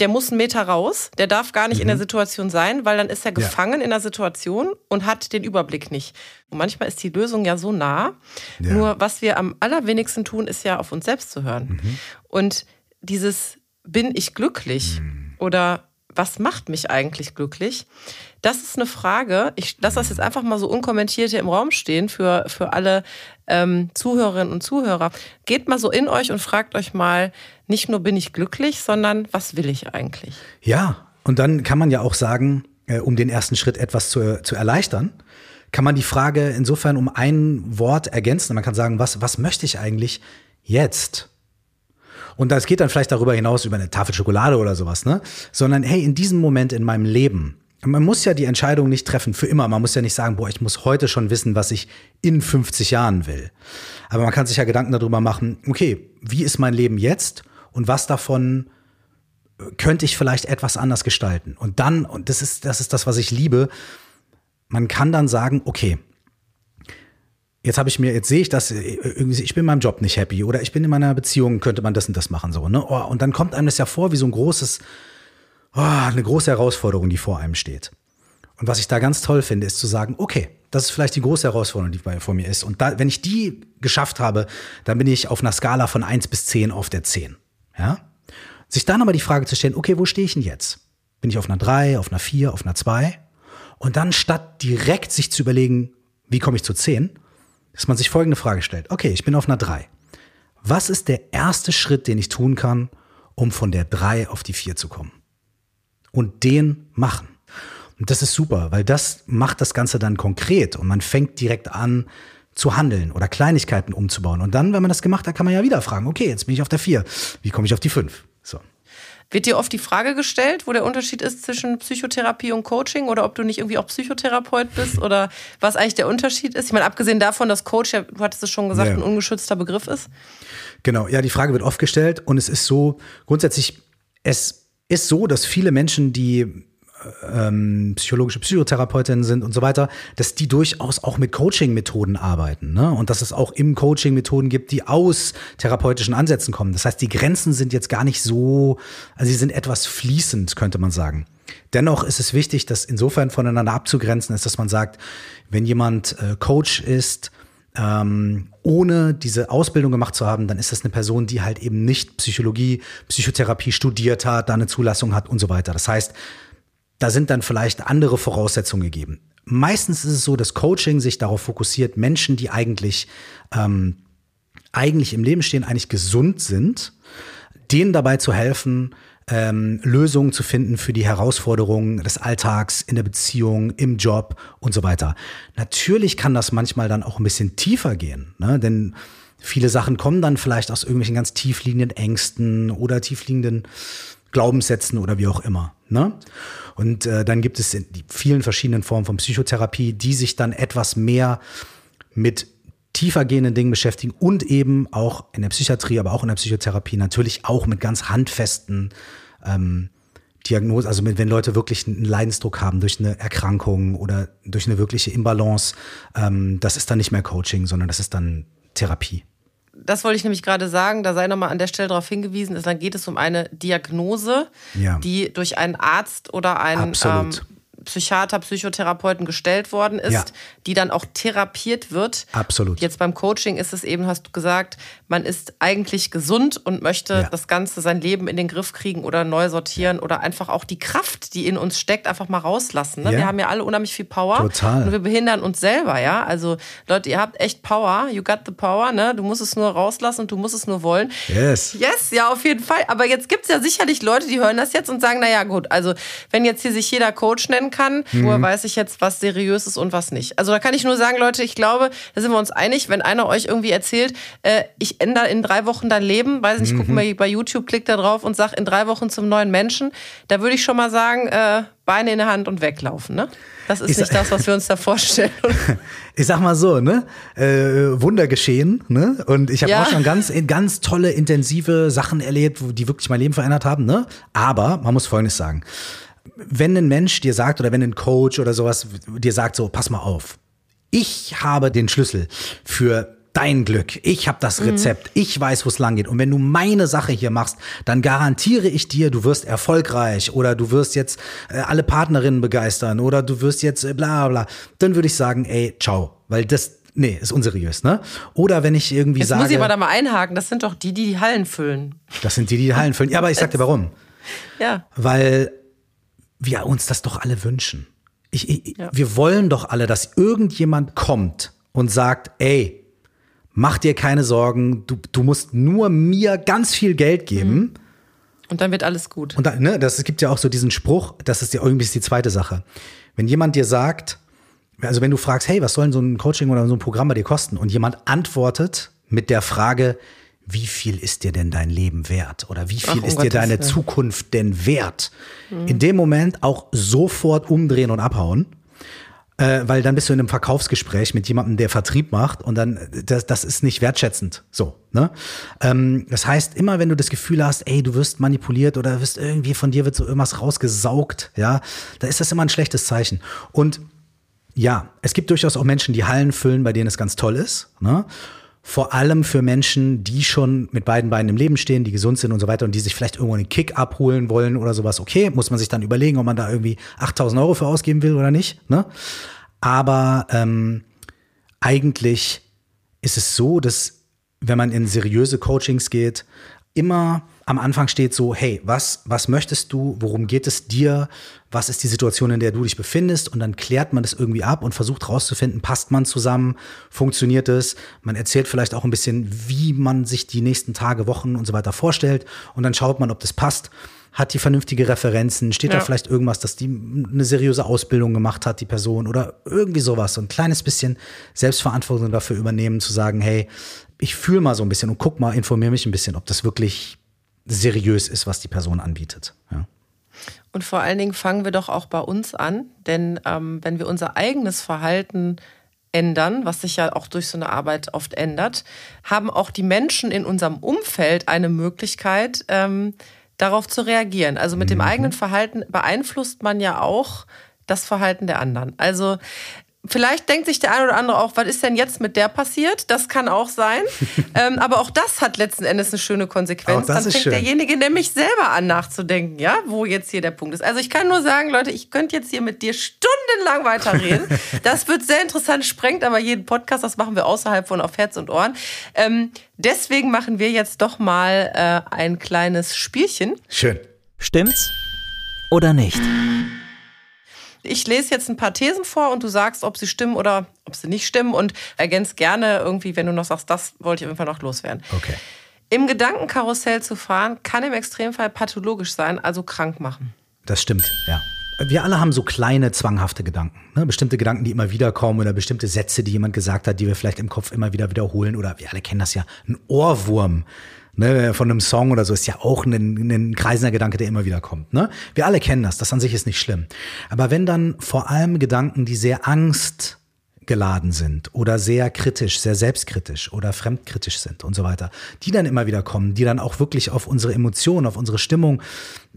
der muss einen Meter raus, der darf gar nicht mhm. in der mhm. Situation sein, weil dann ist er gefangen ja. in der Situation und hat den Überblick nicht. Und manchmal ist die Lösung ja so nah. Ja. Nur was wir am allerwenigsten tun, ist ja auf uns selbst zu hören. Mhm. Und dieses bin ich glücklich mhm. oder was macht mich eigentlich glücklich? Das ist eine Frage. Ich lasse das jetzt einfach mal so unkommentiert hier im Raum stehen für, für alle ähm, Zuhörerinnen und Zuhörer. Geht mal so in euch und fragt euch mal, nicht nur bin ich glücklich, sondern was will ich eigentlich? Ja, und dann kann man ja auch sagen, äh, um den ersten Schritt etwas zu, zu erleichtern, kann man die Frage insofern um ein Wort ergänzen. Man kann sagen, was, was möchte ich eigentlich jetzt? Und das geht dann vielleicht darüber hinaus über eine Tafel Schokolade oder sowas, ne? Sondern hey, in diesem Moment in meinem Leben, man muss ja die Entscheidung nicht treffen für immer. Man muss ja nicht sagen, boah, ich muss heute schon wissen, was ich in 50 Jahren will. Aber man kann sich ja Gedanken darüber machen, okay, wie ist mein Leben jetzt und was davon könnte ich vielleicht etwas anders gestalten? Und dann, und das ist, das ist das, was ich liebe, man kann dann sagen, okay, jetzt habe ich mir, jetzt sehe ich das, irgendwie, ich bin in meinem Job nicht happy oder ich bin in meiner Beziehung, könnte man das und das machen, so, ne? Oh, und dann kommt einem das ja vor wie so ein großes, oh, eine große Herausforderung, die vor einem steht. Und was ich da ganz toll finde, ist zu sagen, okay, das ist vielleicht die große Herausforderung, die vor mir ist. Und da, wenn ich die geschafft habe, dann bin ich auf einer Skala von eins bis zehn auf der zehn. Ja? Sich dann aber die Frage zu stellen, okay, wo stehe ich denn jetzt? Bin ich auf einer drei, auf einer vier, auf einer zwei? Und dann statt direkt sich zu überlegen, wie komme ich zu zehn, dass man sich folgende Frage stellt. Okay, ich bin auf einer 3. Was ist der erste Schritt, den ich tun kann, um von der 3 auf die 4 zu kommen? Und den machen. Und das ist super, weil das macht das Ganze dann konkret und man fängt direkt an zu handeln oder Kleinigkeiten umzubauen. Und dann, wenn man das gemacht hat, kann man ja wieder fragen, okay, jetzt bin ich auf der 4. Wie komme ich auf die 5? So. Wird dir oft die Frage gestellt, wo der Unterschied ist zwischen Psychotherapie und Coaching oder ob du nicht irgendwie auch Psychotherapeut bist oder was eigentlich der Unterschied ist? Ich meine, abgesehen davon, dass Coach, ja, du hattest es schon gesagt, ja. ein ungeschützter Begriff ist. Genau, ja, die Frage wird oft gestellt und es ist so, grundsätzlich, es ist so, dass viele Menschen, die ähm, psychologische Psychotherapeutinnen sind und so weiter, dass die durchaus auch mit Coaching-Methoden arbeiten. Ne? Und dass es auch im Coaching Methoden gibt, die aus therapeutischen Ansätzen kommen. Das heißt, die Grenzen sind jetzt gar nicht so, also sie sind etwas fließend, könnte man sagen. Dennoch ist es wichtig, das insofern voneinander abzugrenzen ist, dass man sagt, wenn jemand äh, Coach ist, ähm, ohne diese Ausbildung gemacht zu haben, dann ist das eine Person, die halt eben nicht Psychologie, Psychotherapie studiert hat, da eine Zulassung hat und so weiter. Das heißt, da sind dann vielleicht andere Voraussetzungen gegeben. Meistens ist es so, dass Coaching sich darauf fokussiert, Menschen, die eigentlich, ähm, eigentlich im Leben stehen, eigentlich gesund sind, denen dabei zu helfen, ähm, Lösungen zu finden für die Herausforderungen des Alltags, in der Beziehung, im Job und so weiter. Natürlich kann das manchmal dann auch ein bisschen tiefer gehen, ne? denn viele Sachen kommen dann vielleicht aus irgendwelchen ganz tiefliegenden Ängsten oder tiefliegenden Glaubenssätzen oder wie auch immer. Ne? Und äh, dann gibt es die vielen verschiedenen Formen von Psychotherapie, die sich dann etwas mehr mit tiefer gehenden Dingen beschäftigen und eben auch in der Psychiatrie, aber auch in der Psychotherapie natürlich auch mit ganz handfesten ähm, Diagnosen, also mit, wenn Leute wirklich einen Leidensdruck haben durch eine Erkrankung oder durch eine wirkliche Imbalance, ähm, das ist dann nicht mehr Coaching, sondern das ist dann Therapie. Das wollte ich nämlich gerade sagen, da sei nochmal an der Stelle darauf hingewiesen, ist, dann geht es um eine Diagnose, ja. die durch einen Arzt oder einen ähm, Psychiater, Psychotherapeuten gestellt worden ist, Ja. die dann auch therapiert wird. Absolut. Jetzt beim Coaching ist es eben, hast du gesagt, man ist eigentlich gesund und möchte Ja. das Ganze, sein Leben in den Griff kriegen oder neu sortieren oder einfach auch die Kraft, die in uns steckt, einfach mal rauslassen. Ne? Wir haben ja alle unheimlich viel Power. Total. Und wir behindern uns selber, ja. Also Leute, ihr habt echt Power. You got the power, ne? Du musst es nur rauslassen und du musst es nur wollen. Yes. Yes, ja, auf jeden Fall. Aber jetzt gibt es ja sicherlich Leute, die hören das jetzt und sagen, naja, gut, also wenn jetzt hier sich jeder Coach nennen kann, Mhm. woher weiß ich jetzt, was seriös ist und was nicht. Also da kann ich nur sagen, Leute, ich glaube, da sind wir uns einig, wenn einer euch irgendwie erzählt, äh, ich ändere in drei Wochen dein Leben, weiß nicht, Mhm. guck mal bei YouTube, klick da drauf und sag in drei Wochen zum neuen Menschen, da würde ich schon mal sagen, äh, Beine in der Hand und weglaufen, ne? Das ist Ich nicht das, was wir uns da vorstellen. Ich sag mal so, ne? Äh, Wunder geschehen, ne? Und ich habe Ja. auch schon ganz, ganz tolle, intensive Sachen erlebt, die wirklich mein Leben verändert haben, ne? Aber man muss Folgendes sagen. Wenn ein Mensch dir sagt oder wenn ein Coach oder sowas dir sagt, so, pass mal auf, ich habe den Schlüssel für dein Glück. Ich habe das Rezept. Ich weiß, wo es lang geht. Und wenn du meine Sache hier machst, dann garantiere ich dir, du wirst erfolgreich oder du wirst jetzt äh, alle Partnerinnen begeistern oder du wirst jetzt äh, bla bla. Dann würde ich sagen, ey, ciao. Weil das, nee, ist unseriös, ne? Oder wenn ich irgendwie Jetzt sage, muss ich aber da mal einhaken, das sind doch die, die die Hallen füllen. das sind die, die die Hallen füllen. Ja, aber ich sag dir warum. Ja. Weil wir uns das doch alle wünschen. Ich, ich, Ja. Wir wollen doch alle, dass irgendjemand kommt und sagt, ey, mach dir keine Sorgen, du, du musst nur mir ganz viel Geld geben. Und dann wird alles gut. Und dann, ne, das, es gibt ja auch so diesen Spruch, das ist ja irgendwie die zweite Sache. Wenn jemand dir sagt, also wenn du fragst, hey, was soll denn so ein Coaching oder so ein Programm bei dir kosten? Und jemand antwortet mit der Frage, wie viel ist dir denn dein Leben wert? Oder wie viel Ach, ist dir deine Willen. Zukunft denn wert? In dem Moment auch sofort umdrehen und abhauen. Äh, weil dann bist du in einem Verkaufsgespräch mit jemandem, der Vertrieb macht und dann, äh, das, das ist nicht wertschätzend. So, ne? Ähm, das heißt, immer wenn du das Gefühl hast, ey, du wirst manipuliert oder wirst irgendwie von dir wird so irgendwas rausgesaugt, ja, da ist das immer ein schlechtes Zeichen. Und ja, es gibt durchaus auch Menschen, die Hallen füllen, bei denen es ganz toll ist. Ne? Vor allem für Menschen, die schon mit beiden Beinen im Leben stehen, die gesund sind und so weiter und die sich vielleicht irgendwo einen Kick abholen wollen oder sowas. Okay, muss man sich dann überlegen, ob man da irgendwie 8000 Euro für ausgeben will oder nicht. Ne? Aber ähm, eigentlich ist es so, dass wenn man in seriöse Coachings geht, immer am Anfang steht so, hey, was, was möchtest du, worum geht es dir, was ist die Situation, in der du dich befindest und dann klärt man das irgendwie ab und versucht rauszufinden, passt man zusammen, funktioniert es, man erzählt vielleicht auch ein bisschen, wie man sich die nächsten Tage, Wochen und so weiter vorstellt und dann schaut man, ob das passt. Hat die vernünftige Referenzen? Steht da Ja. vielleicht irgendwas, dass die eine seriöse Ausbildung gemacht hat, die Person oder irgendwie sowas? So ein kleines bisschen Selbstverantwortung dafür übernehmen, zu sagen, hey, ich fühle mal so ein bisschen und guck mal, informiere mich ein bisschen, ob das wirklich seriös ist, was die Person anbietet. Ja. Und vor allen Dingen fangen wir doch auch bei uns an, denn ähm, wenn wir unser eigenes Verhalten ändern, was sich ja auch durch so eine Arbeit oft ändert, haben auch die Menschen in unserem Umfeld eine Möglichkeit, ähm, darauf zu reagieren. Also mit dem eigenen Verhalten beeinflusst man ja auch das Verhalten der anderen. Also Vielleicht denkt sich der eine oder andere auch, was ist denn jetzt mit der passiert? Das kann auch sein. ähm, aber auch das hat letzten Endes eine schöne Konsequenz. Auch das Dann ist fängt schön. derjenige nämlich selber an nachzudenken, ja, wo jetzt hier der Punkt ist. Also ich kann nur sagen, Leute, ich könnte jetzt hier mit dir stundenlang weiterreden. das wird sehr interessant, sprengt aber jeden Podcast. Das machen wir außerhalb von auf Herz und Ohren. Ähm, deswegen machen wir jetzt doch mal äh, ein kleines Spielchen. Schön. Stimmt's oder nicht? Ich lese jetzt ein paar Thesen vor und du sagst, ob sie stimmen oder ob sie nicht stimmen und ergänzt gerne irgendwie, wenn du noch sagst, das wollte ich auf jeden Fall noch loswerden. Okay. Im Gedankenkarussell zu fahren kann im Extremfall pathologisch sein, also krank machen. Das stimmt, ja. Wir alle haben so kleine zwanghafte Gedanken. Ne? Bestimmte Gedanken, die immer wieder kommen oder bestimmte Sätze, die jemand gesagt hat, die wir vielleicht im Kopf immer wieder wiederholen. Oder wir alle kennen das ja. Ein Ohrwurm ne? von einem Song oder so ist ja auch ein, ein kreisender Gedanke, der immer wieder kommt. Ne? Wir alle kennen das. Das an sich ist nicht schlimm. Aber wenn dann vor allem Gedanken, die sehr Angst geladen sind oder sehr kritisch, sehr selbstkritisch oder fremdkritisch sind und so weiter, die dann immer wieder kommen, die dann auch wirklich auf unsere Emotionen, auf unsere Stimmung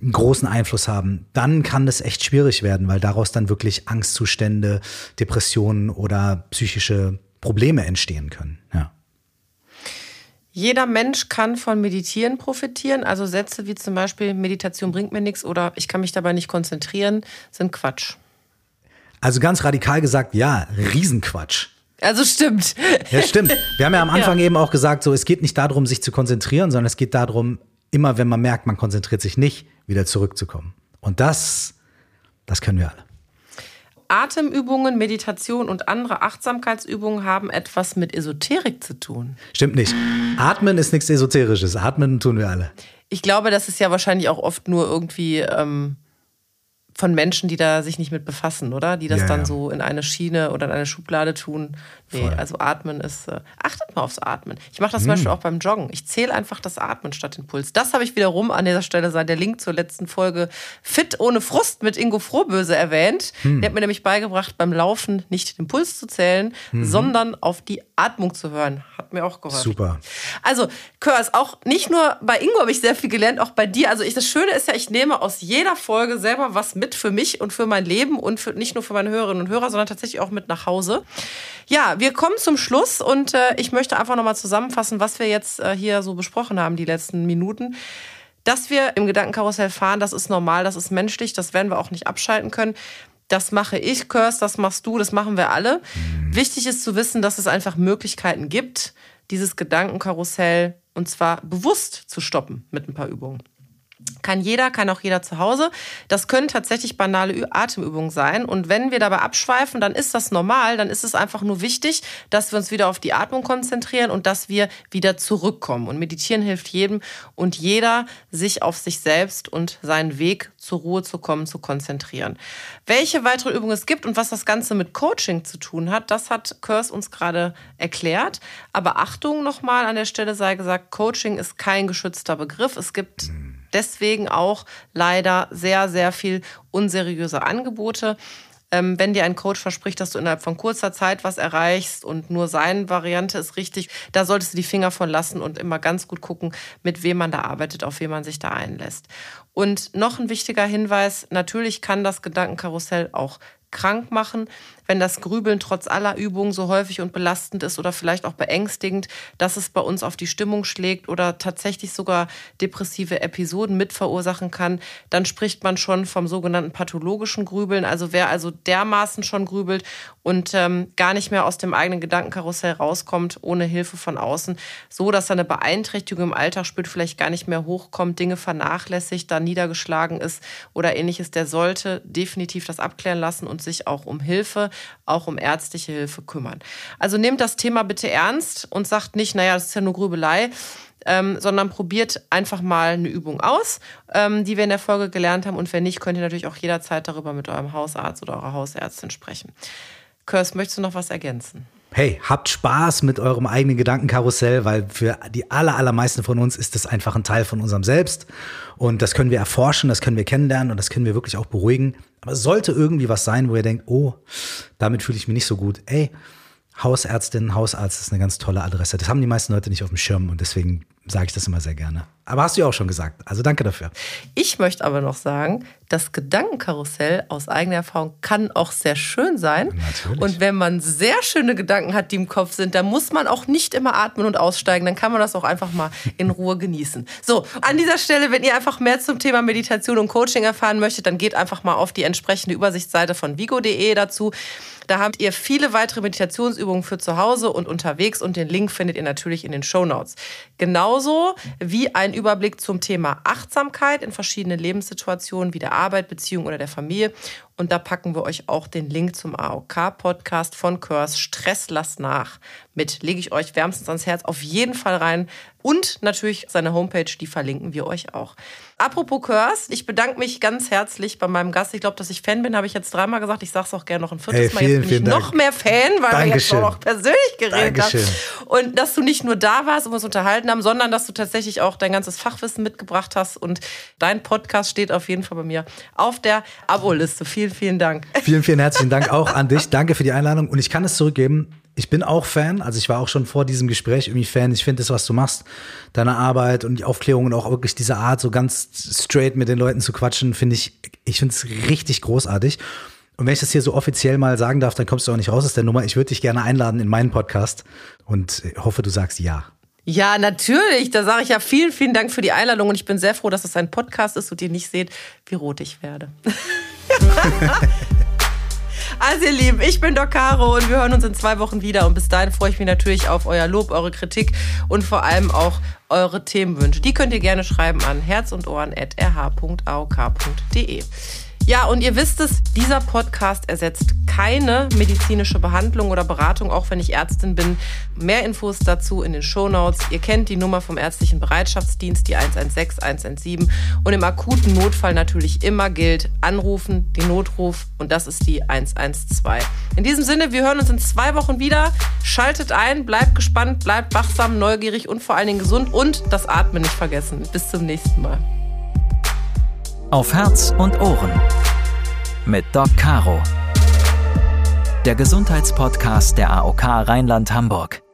einen großen Einfluss haben, dann kann das echt schwierig werden, weil daraus dann wirklich Angstzustände, Depressionen oder psychische Probleme entstehen können. Ja. Jeder Mensch kann von Meditieren profitieren. Also Sätze wie zum Beispiel Meditation bringt mir nichts oder ich kann mich dabei nicht konzentrieren, sind Quatsch. Also ganz radikal gesagt, ja, Riesenquatsch. Also stimmt. Ja, stimmt. Wir haben ja am Anfang ja. eben auch gesagt, so es geht nicht darum, sich zu konzentrieren, sondern es geht darum, immer wenn man merkt, man konzentriert sich nicht, wieder zurückzukommen. Und das, das können wir alle. Atemübungen, Meditation und andere Achtsamkeitsübungen haben etwas mit Esoterik zu tun. Stimmt nicht. Atmen ist nichts Esoterisches. Atmen tun wir alle. Ich glaube, das ist ja wahrscheinlich auch oft nur irgendwie ähm, von Menschen, die da sich nicht mit befassen, oder? Die das ja, dann ja. so in eine Schiene oder in eine Schublade tun. Nee, Voll. also Atmen ist. Äh, achtet mal aufs Atmen. Ich mache das zum hm. Beispiel auch beim Joggen. Ich zähle einfach das Atmen statt den Puls. Das habe ich wiederum an dieser Stelle sei der Link zur letzten Folge Fit ohne Frust mit Ingo Frohböse erwähnt. Hm. Der hat mir nämlich beigebracht, beim Laufen nicht den Puls zu zählen, mhm. sondern auf die Atmung zu hören. Hat mir auch geholfen. Super. Also, Körs, auch nicht nur bei Ingo habe ich sehr viel gelernt, auch bei dir. Also, ich, das Schöne ist ja, ich nehme aus jeder Folge selber was mit für mich und für mein Leben und für, nicht nur für meine Hörerinnen und Hörer, sondern tatsächlich auch mit nach Hause. Ja, wir kommen zum Schluss und äh, ich möchte einfach nochmal zusammenfassen, was wir jetzt äh, hier so besprochen haben, die letzten Minuten. Dass wir im Gedankenkarussell fahren, das ist normal, das ist menschlich, das werden wir auch nicht abschalten können. Das mache ich, Kurs, das machst du, das machen wir alle. Mhm. Wichtig ist zu wissen, dass es einfach Möglichkeiten gibt, dieses Gedankenkarussell und zwar bewusst zu stoppen mit ein paar Übungen. Kann jeder, kann auch jeder zu Hause. Das können tatsächlich banale Atemübungen sein. Und wenn wir dabei abschweifen, dann ist das normal. Dann ist es einfach nur wichtig, dass wir uns wieder auf die Atmung konzentrieren und dass wir wieder zurückkommen. Und meditieren hilft jedem und jeder, sich auf sich selbst und seinen Weg zur Ruhe zu kommen, zu konzentrieren. Welche weitere Übungen es gibt und was das Ganze mit Coaching zu tun hat, das hat Kurs uns gerade erklärt. Aber Achtung nochmal an der Stelle sei gesagt, Coaching ist kein geschützter Begriff. Es gibt mhm deswegen auch leider sehr, sehr viel unseriöse Angebote. Ähm, wenn dir ein Coach verspricht, dass du innerhalb von kurzer Zeit was erreichst und nur seine Variante ist richtig, da solltest du die Finger von lassen und immer ganz gut gucken, mit wem man da arbeitet, auf wen man sich da einlässt. Und noch ein wichtiger Hinweis, natürlich kann das Gedankenkarussell auch krank machen wenn das Grübeln trotz aller Übungen so häufig und belastend ist oder vielleicht auch beängstigend, dass es bei uns auf die Stimmung schlägt oder tatsächlich sogar depressive Episoden mit verursachen kann, dann spricht man schon vom sogenannten pathologischen Grübeln. Also wer also dermaßen schon grübelt und ähm, gar nicht mehr aus dem eigenen Gedankenkarussell rauskommt, ohne Hilfe von außen, so dass er eine Beeinträchtigung im Alltag spürt, vielleicht gar nicht mehr hochkommt, Dinge vernachlässigt, da niedergeschlagen ist oder ähnliches, der sollte definitiv das abklären lassen und sich auch um Hilfe auch um ärztliche Hilfe kümmern. Also nehmt das Thema bitte ernst und sagt nicht, naja, das ist ja nur Grübelei. Ähm, sondern probiert einfach mal eine Übung aus, ähm, die wir in der Folge gelernt haben. Und wenn nicht, könnt ihr natürlich auch jederzeit darüber mit eurem Hausarzt oder eurer Hausärztin sprechen. Kurs, möchtest du noch was ergänzen? Hey, habt Spaß mit eurem eigenen Gedankenkarussell, weil für die aller, allermeisten von uns ist das einfach ein Teil von unserem Selbst. Und das können wir erforschen, das können wir kennenlernen und das können wir wirklich auch beruhigen. Aber es sollte irgendwie was sein, wo ihr denkt, oh, damit fühle ich mich nicht so gut. Ey, Hausärztin, Hausarzt ist eine ganz tolle Adresse. Das haben die meisten Leute nicht auf dem Schirm und deswegen sage ich das immer sehr gerne. Aber hast du ja auch schon gesagt. Also danke dafür. Ich möchte aber noch sagen, das Gedankenkarussell aus eigener Erfahrung kann auch sehr schön sein. Natürlich. Und wenn man sehr schöne Gedanken hat, die im Kopf sind, dann muss man auch nicht immer atmen und aussteigen. Dann kann man das auch einfach mal in Ruhe genießen. So, an dieser Stelle, wenn ihr einfach mehr zum Thema Meditation und Coaching erfahren möchtet, dann geht einfach mal auf die entsprechende Übersichtsseite von vigo.de dazu. Da habt ihr viele weitere Meditationsübungen für zu Hause und unterwegs und den Link findet ihr natürlich in den Show Notes. Genauso wie ein Überblick zum Thema Achtsamkeit in verschiedenen Lebenssituationen wie der Arbeit, Beziehung oder der Familie. Und da packen wir euch auch den Link zum AOK-Podcast von Kurs Stress lass nach mit. Lege ich euch wärmstens ans Herz auf jeden Fall rein. Und natürlich seine Homepage, die verlinken wir euch auch. Apropos Kurs, ich bedanke mich ganz herzlich bei meinem Gast. Ich glaube, dass ich Fan bin, habe ich jetzt dreimal gesagt. Ich sage es auch gerne noch ein viertes hey, Mal. Jetzt bin ich noch mehr Fan, weil Dankeschön. wir jetzt auch noch persönlich geredet haben. Und dass du nicht nur da warst und uns unterhalten haben, sondern dass du tatsächlich auch dein ganzes Fachwissen mitgebracht hast. Und dein Podcast steht auf jeden Fall bei mir auf der Abo-Liste. Vielen, vielen Dank. Vielen, vielen herzlichen Dank auch an dich. Danke für die Einladung. Und ich kann es zurückgeben ich bin auch Fan, also ich war auch schon vor diesem Gespräch irgendwie Fan. Ich finde das, was du machst, deine Arbeit und die Aufklärung und auch wirklich diese Art, so ganz straight mit den Leuten zu quatschen, finde ich, ich finde es richtig großartig. Und wenn ich das hier so offiziell mal sagen darf, dann kommst du auch nicht raus aus der Nummer. Ich würde dich gerne einladen in meinen Podcast und hoffe, du sagst ja. Ja, natürlich. Da sage ich ja vielen, vielen Dank für die Einladung und ich bin sehr froh, dass es ein Podcast ist und ihr nicht seht, wie rot ich werde. Also ihr Lieben, ich bin Doc Caro und wir hören uns in zwei Wochen wieder. Und bis dahin freue ich mich natürlich auf euer Lob, eure Kritik und vor allem auch eure Themenwünsche. Die könnt ihr gerne schreiben an herz und ohren.rh.aok.de. Ja, und ihr wisst es, dieser Podcast ersetzt keine medizinische Behandlung oder Beratung, auch wenn ich Ärztin bin. Mehr Infos dazu in den Show Notes. Ihr kennt die Nummer vom ärztlichen Bereitschaftsdienst, die 116 117. Und im akuten Notfall natürlich immer gilt, anrufen, den Notruf und das ist die 112. In diesem Sinne, wir hören uns in zwei Wochen wieder. Schaltet ein, bleibt gespannt, bleibt wachsam, neugierig und vor allen Dingen gesund und das Atmen nicht vergessen. Bis zum nächsten Mal. Auf Herz und Ohren mit Doc Caro. Der Gesundheitspodcast der AOK Rheinland-Hamburg.